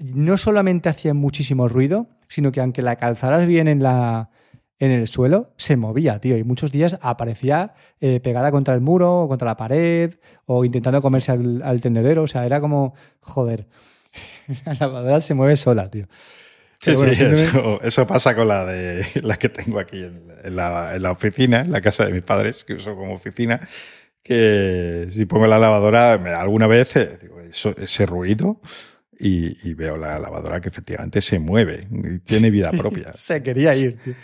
No solamente hacía muchísimo ruido, sino que aunque la calzaras bien en la, en el suelo, se movía, tío. Y muchos días aparecía eh, pegada contra el muro o contra la pared o intentando comerse al, al tendedero. O sea, era como, joder, la lavadora se mueve sola, tío. Sí, bueno, sí, simplemente- eso, eso pasa con la de la que tengo aquí en, en la, en la oficina, en la casa de mis padres, que uso como oficina, que si pongo la lavadora, me da alguna vez eh, digo, eso- ese ruido y, y veo la lavadora que efectivamente se mueve y tiene vida propia. Se quería ir, tío.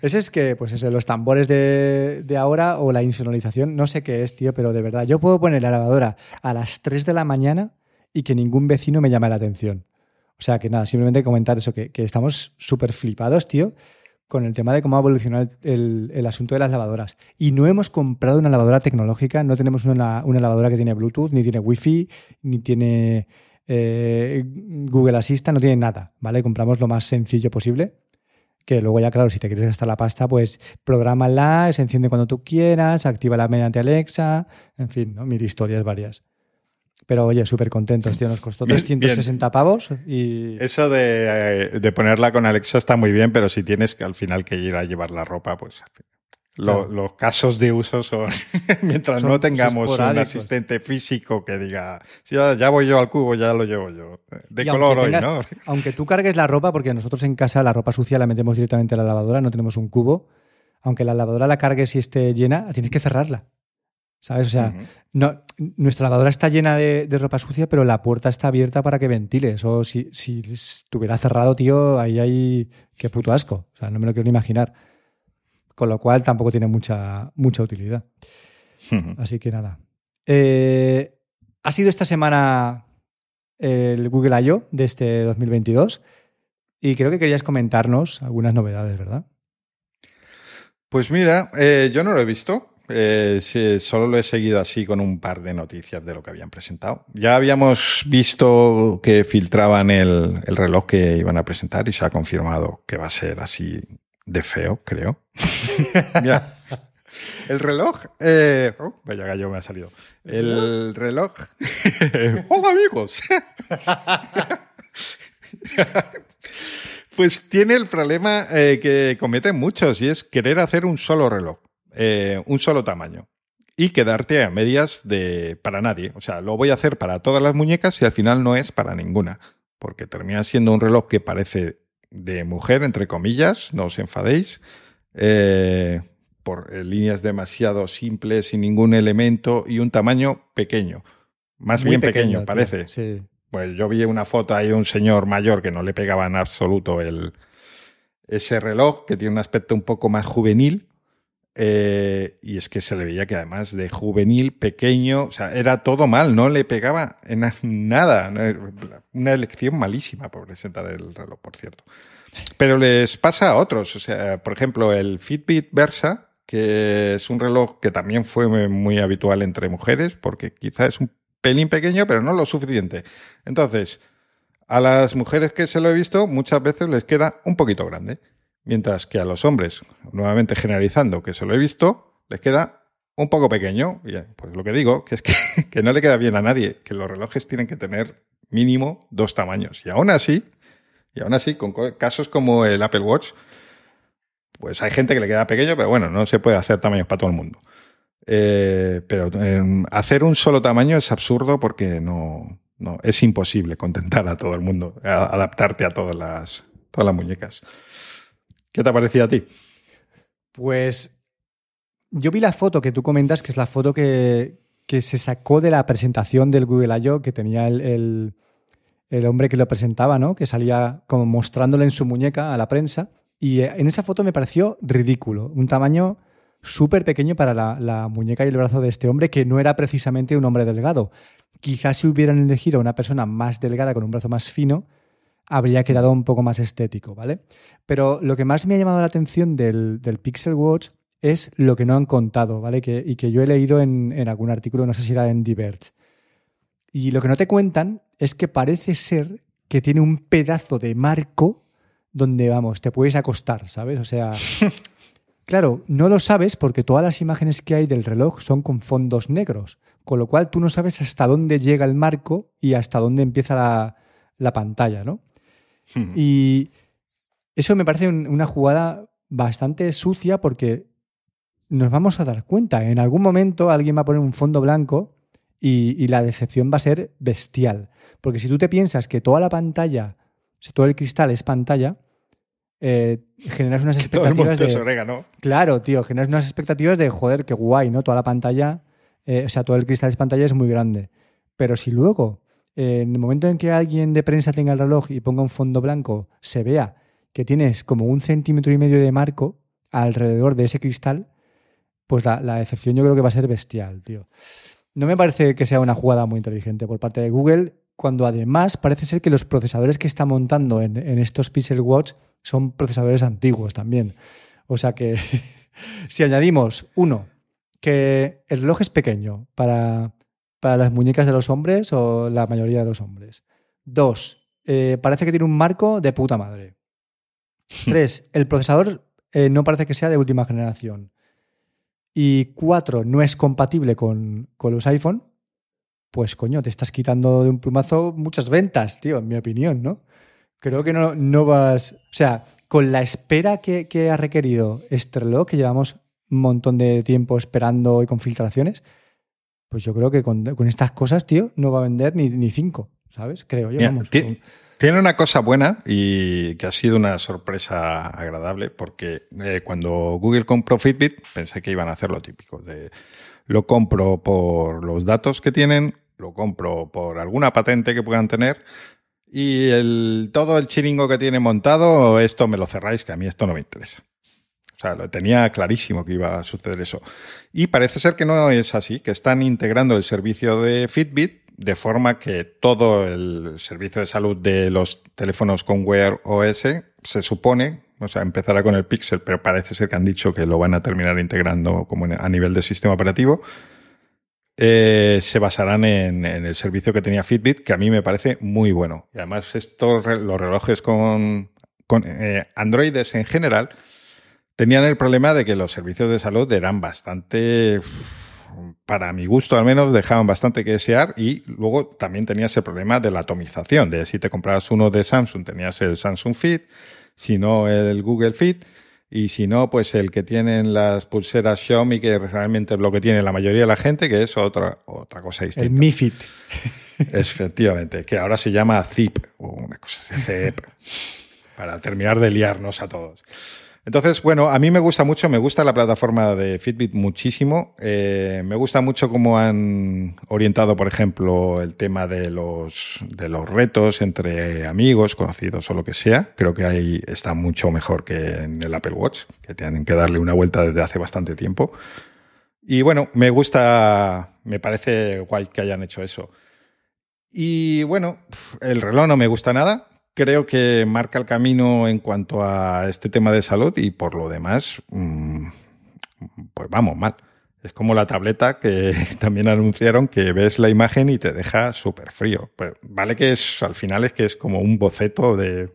Ese es que, pues eso, los tambores de, de ahora o la insonorización, no sé qué es, tío, pero de verdad, yo puedo poner la lavadora a las 3 de la mañana y que ningún vecino me llame la atención. O sea, que nada, simplemente comentar eso, que, que estamos súper flipados, tío, con el tema de cómo ha evolucionado el, el asunto de las lavadoras. Y no hemos comprado una lavadora tecnológica, no tenemos una, una lavadora que tiene Bluetooth, ni tiene Wi-Fi, ni tiene eh, Google Assistant, no tiene nada, ¿vale? Compramos lo más sencillo posible. Que luego ya, claro, si te quieres gastar la pasta, pues prográmala, se enciende cuando tú quieras, actívala mediante Alexa, en fin, ¿no? Mil historias varias. Pero oye, súper contentos, tío. Nos costó Bien, 360 pavos y... Eso de, de ponerla con Alexa está muy bien, pero si tienes que al final que ir a llevar la ropa, pues lo- Claro. los casos de uso son, mientras Son no tengamos un asistente físico que diga, "Sí, ya, voy yo al cubo, ya lo llevo yo. De Y color hoy, tengas- ¿no? Aunque tú cargues la ropa, porque nosotros en casa la ropa sucia la metemos directamente a la lavadora, no tenemos un cubo. Aunque la lavadora la cargues y esté llena, tienes que cerrarla. ¿Sabes? O sea, no, nuestra lavadora está llena de, de ropa sucia, pero la puerta está abierta para que ventile. Eso, si, si estuviera cerrado, tío, ahí hay. Qué puto asco. O sea, no me lo quiero ni imaginar. Con lo cual tampoco tiene mucha, mucha utilidad. Así que nada. Eh, ha sido esta semana el Google I.O. de este 2022 y creo que querías comentarnos algunas novedades, ¿verdad? Pues mira, eh, yo no lo he visto. Eh, sí, solo lo he seguido así con un par de noticias de lo que habían presentado. Ya habíamos visto que filtraban el, el reloj que iban a presentar y se ha confirmado que va a ser así de feo, creo. El reloj. eh, oh, vaya gallo me ha salido. El reloj. Hola amigos. Pues tiene el problema eh, que cometen muchos y es querer hacer un solo reloj, eh, un solo tamaño y quedarte a medias de para nadie. O sea, lo voy a hacer para todas las muñecas y al final no es para ninguna, porque termina siendo un reloj que parece de mujer, entre comillas, no os enfadéis, eh, por eh, líneas demasiado simples, sin ningún elemento y un tamaño pequeño. Más Muy bien pequeño, parece. Sí. Pues yo vi una foto ahí de un señor mayor que no le pegaba en absoluto el, ese reloj, que tiene un aspecto un poco más juvenil. Eh, y es que se le veía que además de juvenil, pequeño, o sea, era todo mal, no le pegaba en nada. Una elección malísima por presentar el reloj, por cierto. Pero les pasa a otros. O sea, por ejemplo, el Fitbit Versa, que es un reloj que también fue muy habitual entre mujeres, porque quizá es un pelín pequeño, pero no lo suficiente. Entonces, a las mujeres que se lo he visto, muchas veces les queda un poquito grande. Mientras que a los hombres, nuevamente generalizando, que se lo he visto, les queda un poco pequeño. Y, eh, pues lo que digo, que es que, que no le queda bien a nadie, que los relojes tienen que tener mínimo dos tamaños. Y aún así, y aún así, con co- casos como el Apple Watch, pues hay gente que le queda pequeño, pero bueno, no se puede hacer tamaños para todo el mundo. Eh, pero eh, hacer un solo tamaño es absurdo porque no, no es imposible contentar a todo el mundo, adaptarte a todas las, todas las muñecas. ¿Qué te ha parecido a ti? Pues yo vi la foto que tú comentas, que es la foto que, que se sacó de la presentación del Google I.O., que tenía el, el- hombre que lo presentaba, ¿no? Que salía como mostrándole en su muñeca a la prensa. Y eh, en esa foto me pareció ridículo. Un tamaño súper pequeño para la, la muñeca y el brazo de este hombre, que no era precisamente un hombre delgado. Quizás si hubieran elegido a una persona más delgada con un brazo más fino, habría quedado un poco más estético, ¿vale? Pero lo que más me ha llamado la atención del, del Pixel Watch es lo que no han contado, ¿vale? Que, y que yo he leído en, en algún artículo, no sé si era en Diverge. Y lo que no te cuentan es que parece ser que tiene un pedazo de marco donde, vamos, te puedes acostar, ¿sabes? O sea, Claro, no lo sabes porque todas las imágenes que hay del reloj son con fondos negros, con lo cual tú no sabes hasta dónde llega el marco y hasta dónde empieza la, la pantalla, ¿no? Hmm. Y eso me parece un- una jugada bastante sucia porque nos vamos a dar cuenta. En algún momento alguien va a poner un fondo blanco y, y la decepción va a ser bestial. Porque si tú te piensas que toda la pantalla, o sea, todo el cristal es pantalla, eh, generas unas Que todo el expectativas de... es orégano. Claro, tío, generas unas expectativas de joder, qué guay, ¿no? Toda la pantalla, eh, o sea, todo el cristal de pantalla es muy grande. Pero si luego, en el momento en que alguien de prensa tenga el reloj y ponga un fondo blanco, se vea que tienes como un centímetro y medio de marco alrededor de ese cristal, pues la, decepción yo creo que va a ser bestial, tío. No me parece que sea una jugada muy inteligente por parte de Google, cuando además parece ser que los procesadores que está montando en, en estos Pixel Watch son procesadores antiguos también. O sea que si añadimos, uno, que el reloj es pequeño para, para las muñecas de los hombres o la mayoría de los hombres. Dos, eh, parece que tiene un marco de puta madre. Tres, el procesador eh, no parece que sea de última generación. Y cuatro, no es compatible con, con los iPhone. Pues coño, te estás quitando de un plumazo muchas ventas, tío, en mi opinión, ¿no? Creo que no, no vas. O sea, con la espera que, que ha requerido este reloj, que llevamos un montón de tiempo esperando y con filtraciones, pues yo creo que con, con estas cosas, tío, no va a vender ni, ni cinco, ¿sabes? Creo yo, Mira, vamos. ti- Tiene una cosa buena y que ha sido una sorpresa agradable porque eh, cuando Google compró Fitbit pensé que iban a hacer lo típico de lo compro por los datos que tienen, lo compro por alguna patente que puedan tener y el, todo el chiringo que tiene montado, esto me lo cerráis, que a mí esto no me interesa. O sea, lo tenía clarísimo que iba a suceder eso. Y parece ser que no es así, que están integrando el servicio de Fitbit de forma que todo el servicio de salud de los teléfonos con Wear OS se supone, o sea, empezará con el Pixel, pero parece ser que han dicho que lo van a terminar integrando como a nivel de sistema operativo. eh, se basarán en, el servicio que tenía Fitbit, que a mí me parece muy bueno. Y además, estos los relojes con, con eh, Androides en general tenían el problema de que los servicios de salud eran bastante para mi gusto al menos, dejaban bastante que desear y luego también tenías el problema de la atomización, de si te comprabas uno de Samsung tenías el Samsung Fit, si no el Google Fit y si no, pues el que tienen las pulseras Xiaomi, que realmente es lo que tiene la mayoría de la gente, que es otra, otra cosa El distinta. Mi Fit. Efectivamente, que ahora se llama Zip o una cosa así, Zip, para terminar de liarnos a todos. Entonces, bueno, a mí me gusta mucho, me gusta la plataforma de Fitbit muchísimo. Eh, me gusta mucho cómo han orientado, por ejemplo, el tema de los, de los retos entre amigos, conocidos o lo que sea. Creo que ahí está mucho mejor que en el Apple Watch, que tienen que darle una vuelta desde hace bastante tiempo. Y bueno, me gusta, me parece guay que hayan hecho eso. Y bueno, el reloj no me gusta nada. Creo que marca el camino en cuanto a este tema de salud y por lo demás, mmm, pues vamos, mal. Es como la tableta que también anunciaron que ves la imagen y te deja súper frío. Pues vale que es, al final es que es como un boceto de...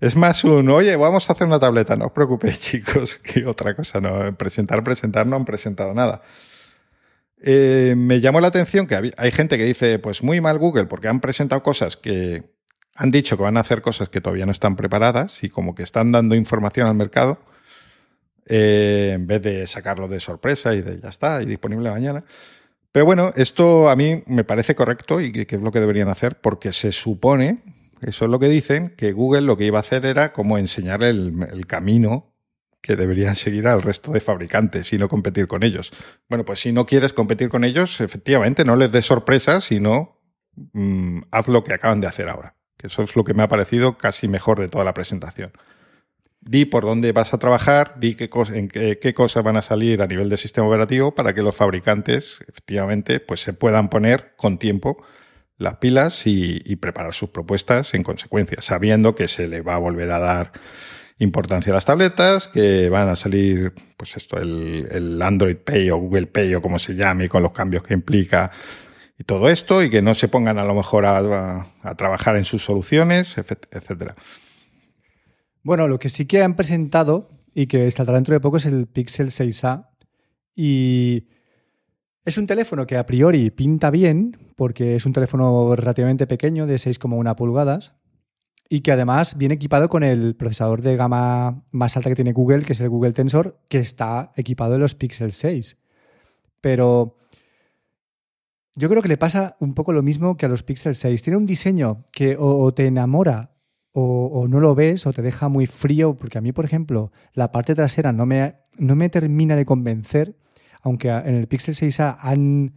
Es más un, oye, vamos a hacer una tableta, no os preocupéis chicos, que otra cosa, no, presentar, presentar, no han presentado nada. Eh, me llamó la atención que hay gente que dice, pues muy mal Google, porque han presentado cosas que han dicho que van a hacer cosas que todavía no están preparadas y como que están dando información al mercado eh, en vez de sacarlo de sorpresa y de ya está y disponible mañana. Pero bueno, esto a mí me parece correcto y que, es lo que deberían hacer porque se supone, eso es lo que dicen, que Google lo que iba a hacer era como enseñar el, camino que deberían seguir al resto de fabricantes y no competir con ellos. Bueno, pues si no quieres competir con ellos, efectivamente no les des sorpresas, sino mmm, haz lo que acaban de hacer ahora. Eso es lo que me ha parecido casi mejor de toda la presentación. Di por dónde vas a trabajar, di qué, en qué, cosas van a salir a nivel de sistema operativo para que los fabricantes, efectivamente, pues se puedan poner con tiempo las pilas y, preparar sus propuestas en consecuencia, sabiendo que se le va a volver a dar importancia a las tabletas, que van a salir, pues esto, el, el, Android Pay o Google Pay o como se llame, con los cambios que implica y todo esto, y que no se pongan a lo mejor a, trabajar en sus soluciones, etcétera. Bueno, lo que sí que han presentado y que saldrá dentro de poco es el Pixel 6A. Y es un teléfono que a priori pinta bien, porque es un teléfono relativamente pequeño, de 6,1 pulgadas, y que además viene equipado con el procesador de gama más alta que tiene Google, que es el Google Tensor, que está equipado en los Pixel 6. Pero yo creo que le pasa un poco lo mismo que a los Pixel 6. Tiene un diseño que o, te enamora o, no lo ves o te deja muy frío, porque a mí, por ejemplo, la parte trasera no me, no me termina de convencer, aunque en el Pixel 6A han,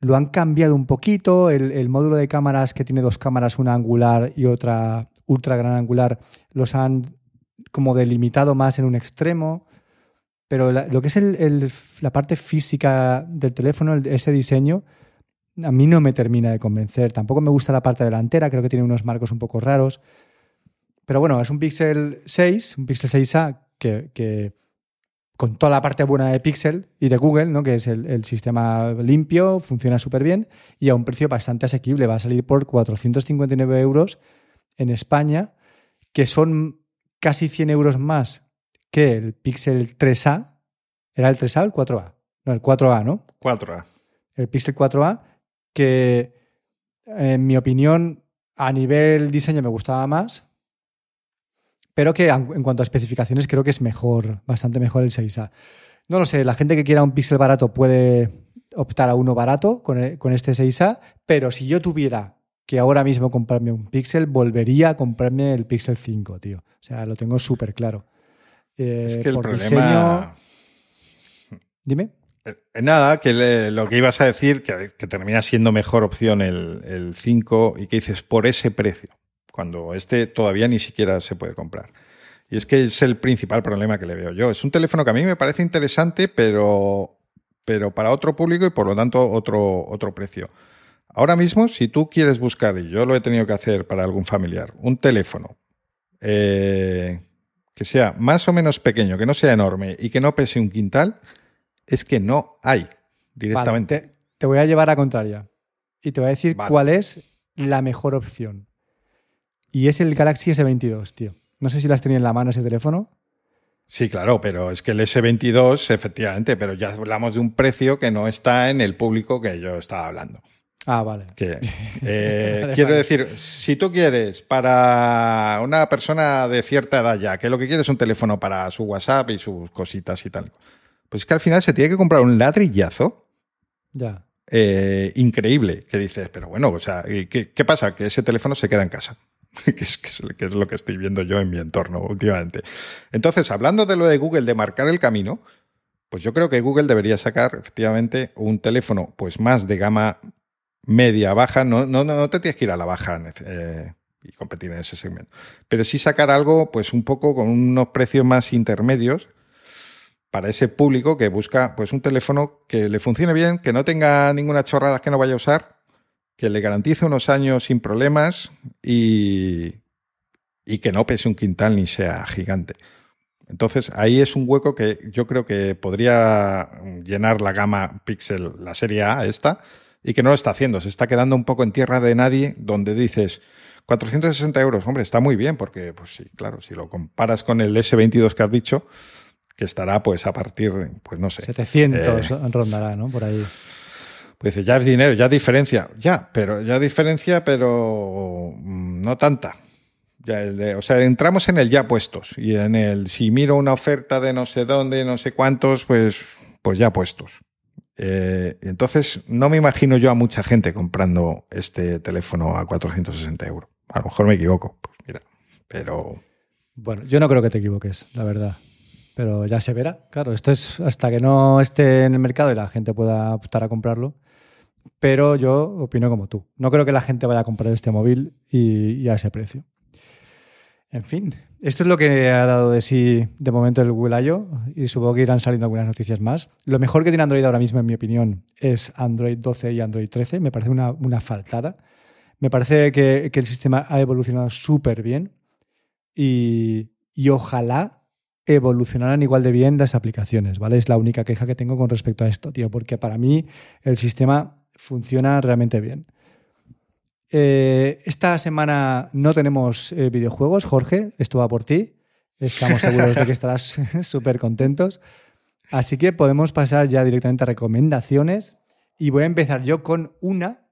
lo han cambiado un poquito, el, el módulo de cámaras que tiene dos cámaras, una angular y otra ultra gran angular, los han como delimitado más en un extremo. Pero lo que es la parte física del teléfono, ese diseño, a mí no me termina de convencer. Tampoco me gusta la parte delantera, creo que tiene unos marcos un poco raros. Pero bueno, es un Pixel 6, un Pixel 6A que, con toda la parte buena de Pixel y de Google, ¿no? que es el, el sistema limpio, funciona súper bien y a un precio bastante asequible. Va a salir por 459 euros en España, que son casi 100 euros más que el Pixel 3A. ¿Era el 3A o el 4A? No, el 4A, ¿no? 4A. El Pixel 4A, que en mi opinión a nivel diseño me gustaba más, pero que en cuanto a especificaciones creo que es mejor, bastante mejor el 6A. No lo sé, la gente que quiera un Pixel barato puede optar a uno barato con, con este 6A, pero si yo tuviera que ahora mismo comprarme un Pixel, volvería a comprarme el Pixel 5, tío. O sea, lo tengo súper claro. Eh, es que el problema... Dime. Eh, nada, que lo que ibas a decir, que, termina siendo mejor opción el, el 5 y que dices por ese precio, cuando este todavía ni siquiera se puede comprar. Y es que es el principal problema que le veo yo. Es un teléfono que a mí me parece interesante, pero, pero para otro público y por lo tanto otro, otro precio. Ahora mismo, si tú quieres buscar, y yo lo he tenido que hacer para algún familiar, un teléfono eh, que sea más o menos pequeño, que no sea enorme y que no pese un quintal, es que no hay directamente. te, voy a llevar a contraria y te voy a decir cuál es la mejor opción. Y es el Galaxy S22, tío. No sé si las tenía en la mano ese teléfono. Sí, claro, pero es que el S22, efectivamente, pero ya hablamos de un precio que no está en el público que yo estaba hablando. Ah, vale. Eh, quiero decir, si tú quieres para una persona de cierta edad ya, que lo que quiere es un teléfono para su WhatsApp y sus cositas y tal, pues es que al final se tiene que comprar un ladrillazo. Ya. Eh, increíble, que dices, pero bueno, o sea, ¿qué, qué pasa? Que ese teléfono se queda en casa. que, es, que, es, lo que estoy viendo yo en mi entorno últimamente. Entonces, hablando de lo de Google, de marcar el camino, pues yo creo que Google debería sacar efectivamente un teléfono pues más de gama media, baja, no, no, no te tienes que ir a la baja eh, y competir en ese segmento. Pero sí sacar algo, pues un poco con unos precios más intermedios para ese público que busca pues un teléfono que le funcione bien, que no tenga ninguna chorrada que no vaya a usar, que le garantice unos años sin problemas y, y que no pese un quintal ni sea gigante. Entonces ahí es un hueco que yo creo que podría llenar la gama Pixel, la serie A, esta, y que no lo está haciendo. Se está quedando un poco en tierra de nadie donde dices 460 euros, hombre, está muy bien porque, pues sí, claro, si lo comparas con el S22 que has dicho, que estará pues a partir, pues no sé. 700 eh, rondará, ¿no? Por ahí. Pues ya es dinero, ya diferencia, ya, pero ya diferencia, pero mm, no tanta. Ya o sea, entramos en el ya puestos y en el si miro una oferta de no sé dónde, no sé cuántos, pues, pues ya puestos. Eh, entonces, no me imagino yo a mucha gente comprando este teléfono a 460 euros. A lo mejor me equivoco, pues mira, pero... Bueno, yo no creo que te equivoques, la verdad. Pero ya se verá. Claro, esto es hasta que no esté en el mercado y la gente pueda optar a comprarlo. Pero yo opino como tú. No creo que la gente vaya a comprar este móvil y a ese precio. En fin, esto es lo que ha dado de sí de momento el Google I.O. y supongo que irán saliendo algunas noticias más. Lo mejor que tiene Android ahora mismo, en mi opinión, es Android 12 y Android 13. Me parece una, faltada. Me parece que, el sistema ha evolucionado súper bien y, y ojalá evolucionaran igual de bien las aplicaciones, ¿vale? Es la única queja que tengo con respecto a esto, tío, porque para mí el sistema funciona realmente bien. Eh, esta semana no tenemos eh, videojuegos, Jorge, esto va por ti. Estamos seguros de que estarás súper contentos. Así que podemos pasar ya directamente a recomendaciones. Y voy a empezar yo con una,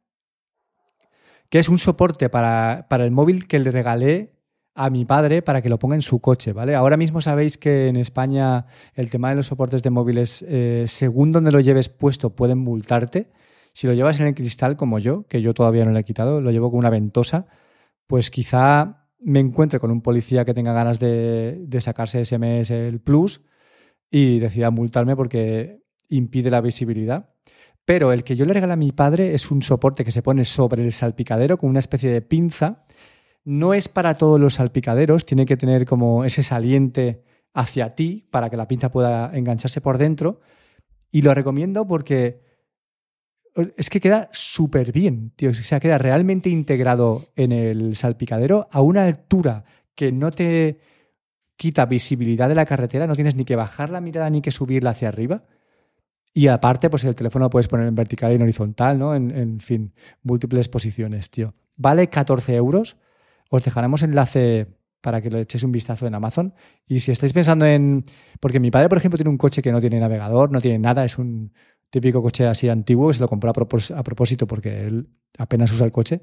que es un soporte para, para el móvil que le regalé a mi padre para que lo ponga en su coche, ¿vale? Ahora mismo sabéis que en España el tema de los soportes de móviles, eh, según donde lo lleves puesto, pueden multarte. Si lo llevas en el cristal, como yo, que yo todavía no lo he quitado, lo llevo con una ventosa, pues quizá me encuentre con un policía que tenga ganas de, de sacarse SMS el Plus y decida multarme porque impide la visibilidad. Pero el que yo le regalé a mi padre es un soporte que se pone sobre el salpicadero con una especie de pinza no es para todos los salpicaderos, tiene que tener como ese saliente hacia ti para que la pinza pueda engancharse por dentro. Y lo recomiendo porque es que queda súper bien, tío. O sea, queda realmente integrado en el salpicadero a una altura que no te quita visibilidad de la carretera, no tienes ni que bajar la mirada ni que subirla hacia arriba. Y aparte, pues el teléfono lo puedes poner en vertical y en horizontal, ¿no? En, en fin, múltiples posiciones, tío. Vale 14 euros os dejaremos enlace para que le echéis un vistazo en Amazon. Y si estáis pensando en... Porque mi padre, por ejemplo, tiene un coche que no tiene navegador, no tiene nada, es un típico coche así antiguo, se lo compró a, propósito porque él apenas usa el coche.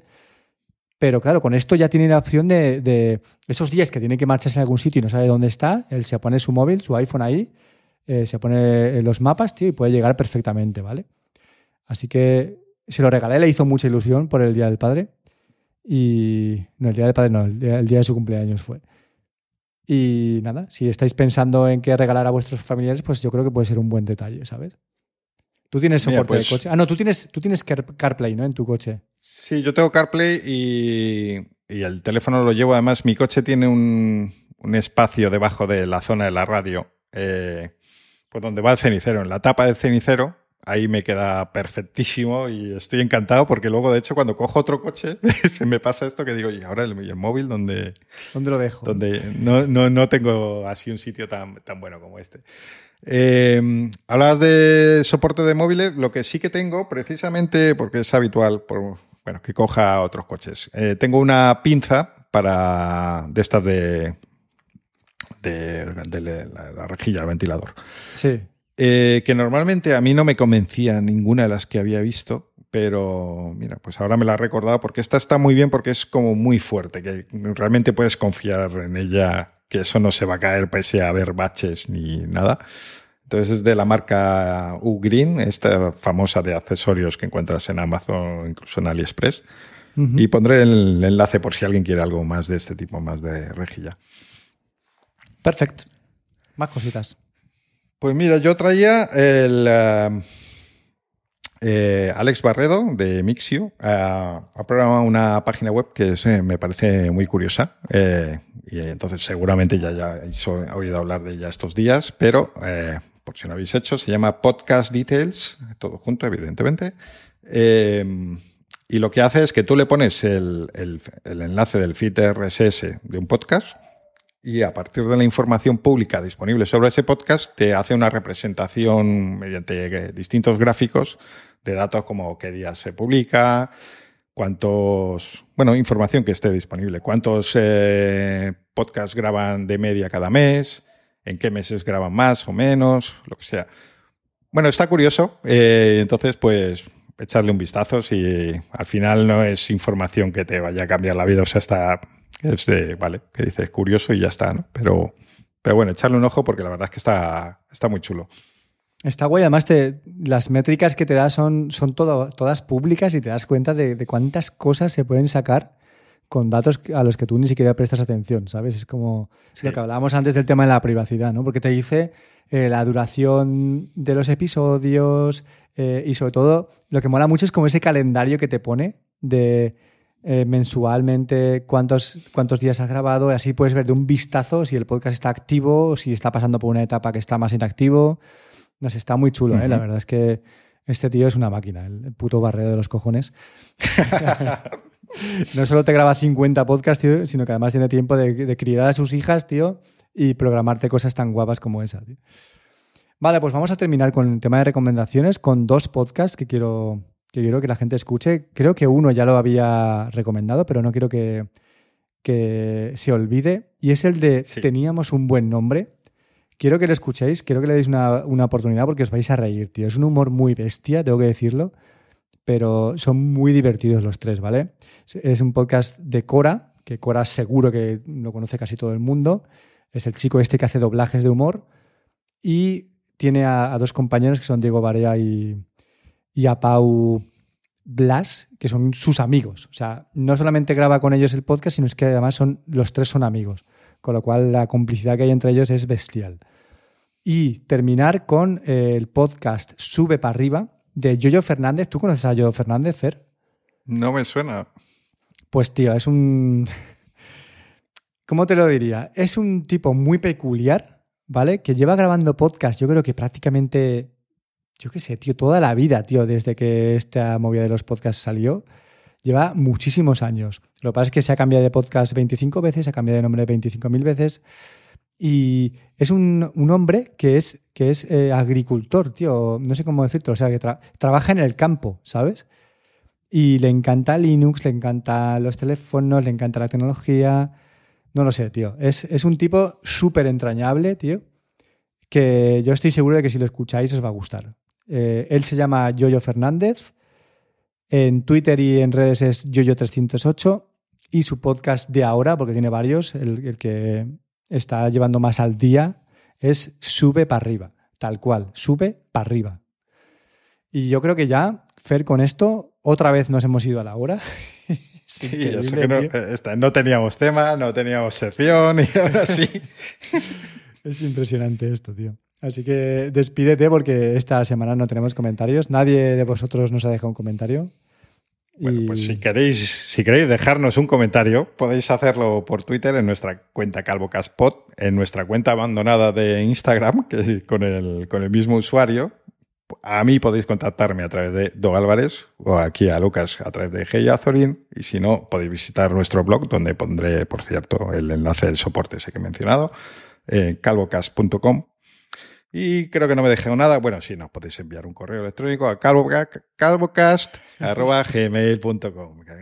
Pero claro, con esto ya tiene la opción de, esos días que tiene que marcharse a algún sitio y no sabe dónde está, él se pone su móvil, su iPhone ahí, eh, se pone los mapas, tío, y puede llegar perfectamente, ¿vale? Así que se lo regalé, le hizo mucha ilusión por el Día del Padre. Y no, el día del padre no, el día, de su cumpleaños fue. Y nada, si estáis pensando en qué regalar a vuestros familiares, pues yo creo que puede ser un buen detalle, ¿sabes? Tú tienes soporte de pues coche. Ah, no, tú tienes, tú tienes CarPlay, ¿no? En tu coche. Sí, yo tengo CarPlay y, y el teléfono lo llevo. Además, mi coche tiene un, un espacio debajo de la zona de la radio, eh, pues donde va el cenicero. En la tapa del cenicero ahí me queda perfectísimo y estoy encantado porque luego, de hecho, cuando cojo otro coche, se me pasa esto que digo, y ahora el, móvil, ¿dónde, ¿dónde lo dejo? Donde no, no, no, tengo así un sitio tan, tan bueno como este. Eh, hablabas de soporte de móviles, lo que sí que tengo, precisamente porque es habitual, por, bueno, que coja otros coches. Eh, tengo una pinza para de estas de, de, de la, la rejilla, el ventilador. Sí. Eh, que normalmente a mí no me convencía ninguna de las que había visto, pero mira, pues ahora me la he recordado porque esta está muy bien porque es como muy fuerte, que realmente puedes confiar en ella, que eso no se va a caer pese a haber baches ni nada. Entonces es de la marca U-Green, esta famosa de accesorios que encuentras en Amazon, incluso en AliExpress. Y pondré el enlace por si alguien quiere algo más de este tipo, más de rejilla. Perfecto. Más cositas. Pues mira, yo traía el eh, eh, Alex Barredo de Mixio. Eh, ha programado una página web que me parece muy curiosa. y entonces seguramente ya, ya habéis oído hablar de ella estos días, pero por si no habéis hecho, se llama Podcast Details, todo junto, evidentemente. y lo que hace es que tú le pones el, el enlace del feed RSS de un podcast y a partir de la información pública disponible sobre ese podcast te hace una representación mediante eh, distintos gráficos de datos como qué días se publica, cuántos, bueno, información que esté disponible, cuántos eh, podcasts graban de media cada mes, en qué meses graban más o menos, lo que sea. Bueno, está curioso, eh, entonces pues echarle un vistazo si al final no es información que te vaya a cambiar la vida, o sea, está es de, vale, que dices curioso y ya está, ¿no? Pero, pero bueno, echarle un ojo porque la verdad es que está, está muy chulo. Está guay, además te, las métricas que te da son, son todas públicas y te das cuenta de, cuántas cosas se pueden sacar con datos a los que tú ni siquiera prestas atención, ¿sabes? Es como lo que hablábamos antes del tema de la privacidad, ¿no? Porque te dice eh, la duración de los episodios eh, y sobre todo lo que mola mucho es como ese calendario que te pone de eh, mensualmente cuántos, cuántos días has grabado así puedes ver de un vistazo si el podcast está activo o si está pasando por una etapa que está más inactivo. No sé, está muy chulo, ¿eh? la verdad es que este tío es una máquina, el puto barreo de los cojones. no solo te graba 50 podcasts, tío, sino que además tiene tiempo de, criar a sus hijas, tío, y programarte cosas tan guapas como esa, Vale, pues vamos a terminar con el tema de recomendaciones con dos podcasts que quiero, que quiero que la gente escuche. Creo que uno ya lo había recomendado, pero no quiero que, que se olvide y es el de Sí. Teníamos un buen nombre. Quiero que lo escuchéis, quiero que le deis una, una oportunidad porque os vais a reír, tío. Es un humor muy bestia, tengo que decirlo, pero son muy divertidos los tres, ¿vale? Es- Es un podcast de Cora, que Cora seguro que lo conoce casi todo el mundo. Es el chico este que hace doblajes de humor y tiene a, a dos compañeros que son Diego Barea y, y a Pau Blas, que son sus amigos. O sea, no solamente graba con ellos el podcast, sino es que además son, los tres son amigos. Con lo cual la complicidad que hay entre ellos es bestial. Y terminar con eh, el podcast Sube para arriba de Yoyo Fernández. ¿Tú conoces a Yoyo Fernández, Fer? No me suena. Pues tío, es un... ¿Cómo te lo diría? Es un tipo muy peculiar, ¿vale? Que lleva grabando podcast, yo creo que prácticamente, yo qué sé, tío, toda la vida, tío, desde que esta movida de los podcasts salió. Lleva muchísimos años. Lo que pasa es que se ha cambiado de podcast 25 veces, se ha cambiado de nombre 25.000 veces. Y es un, un hombre que es, que es eh, agricultor, tío. No sé cómo decirte. O sea, que tra- trabaja en el campo, ¿sabes? Y le encanta Linux, le encantan los teléfonos, le encanta la tecnología. No lo sé, tío. Es, es un tipo súper entrañable, tío. Que yo estoy seguro de que si lo escucháis os va a gustar. Eh, él se llama Yoyo Fernández. En Twitter y en redes es Yoyo308. Y su podcast de ahora, porque tiene varios, el, el que está llevando más al día, es Sube para arriba. Tal cual, sube para arriba. Y yo creo que ya, Fer, con esto, otra vez nos hemos ido a la hora. Sí, yo sé que no, eh, no teníamos tema, no teníamos sección y ahora sí. Es impresionante esto, tío. Así que despídete porque esta semana no tenemos comentarios. Nadie de vosotros nos ha dejado un comentario. Bueno, pues si queréis, si queréis dejarnos un comentario, podéis hacerlo por Twitter en nuestra cuenta CalvoCaspod, en nuestra cuenta abandonada de Instagram, que es con el, con el mismo usuario. A mí podéis contactarme a través de Dog Álvarez o aquí a Lucas a través de Hey Azorín. Y si no, podéis visitar nuestro blog, donde pondré, por cierto, el enlace del soporte ese que he mencionado, eh, calvocast.com. Y creo que no me dejé nada. Bueno, sí, nos podéis enviar un correo electrónico a calvoca- calvocast.gmail.com.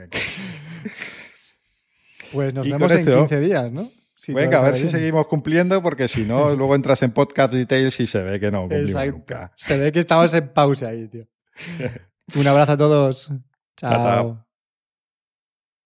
Pues nos Y vemos en esto- 15 días, ¿no? Si Venga, a ver si seguimos cumpliendo, porque si no, luego entras en Podcast Details y se ve que no cumplimos Exacto. nunca. Se ve que estamos en pausa ahí, tío. Un abrazo a todos. Chao, chao. chao.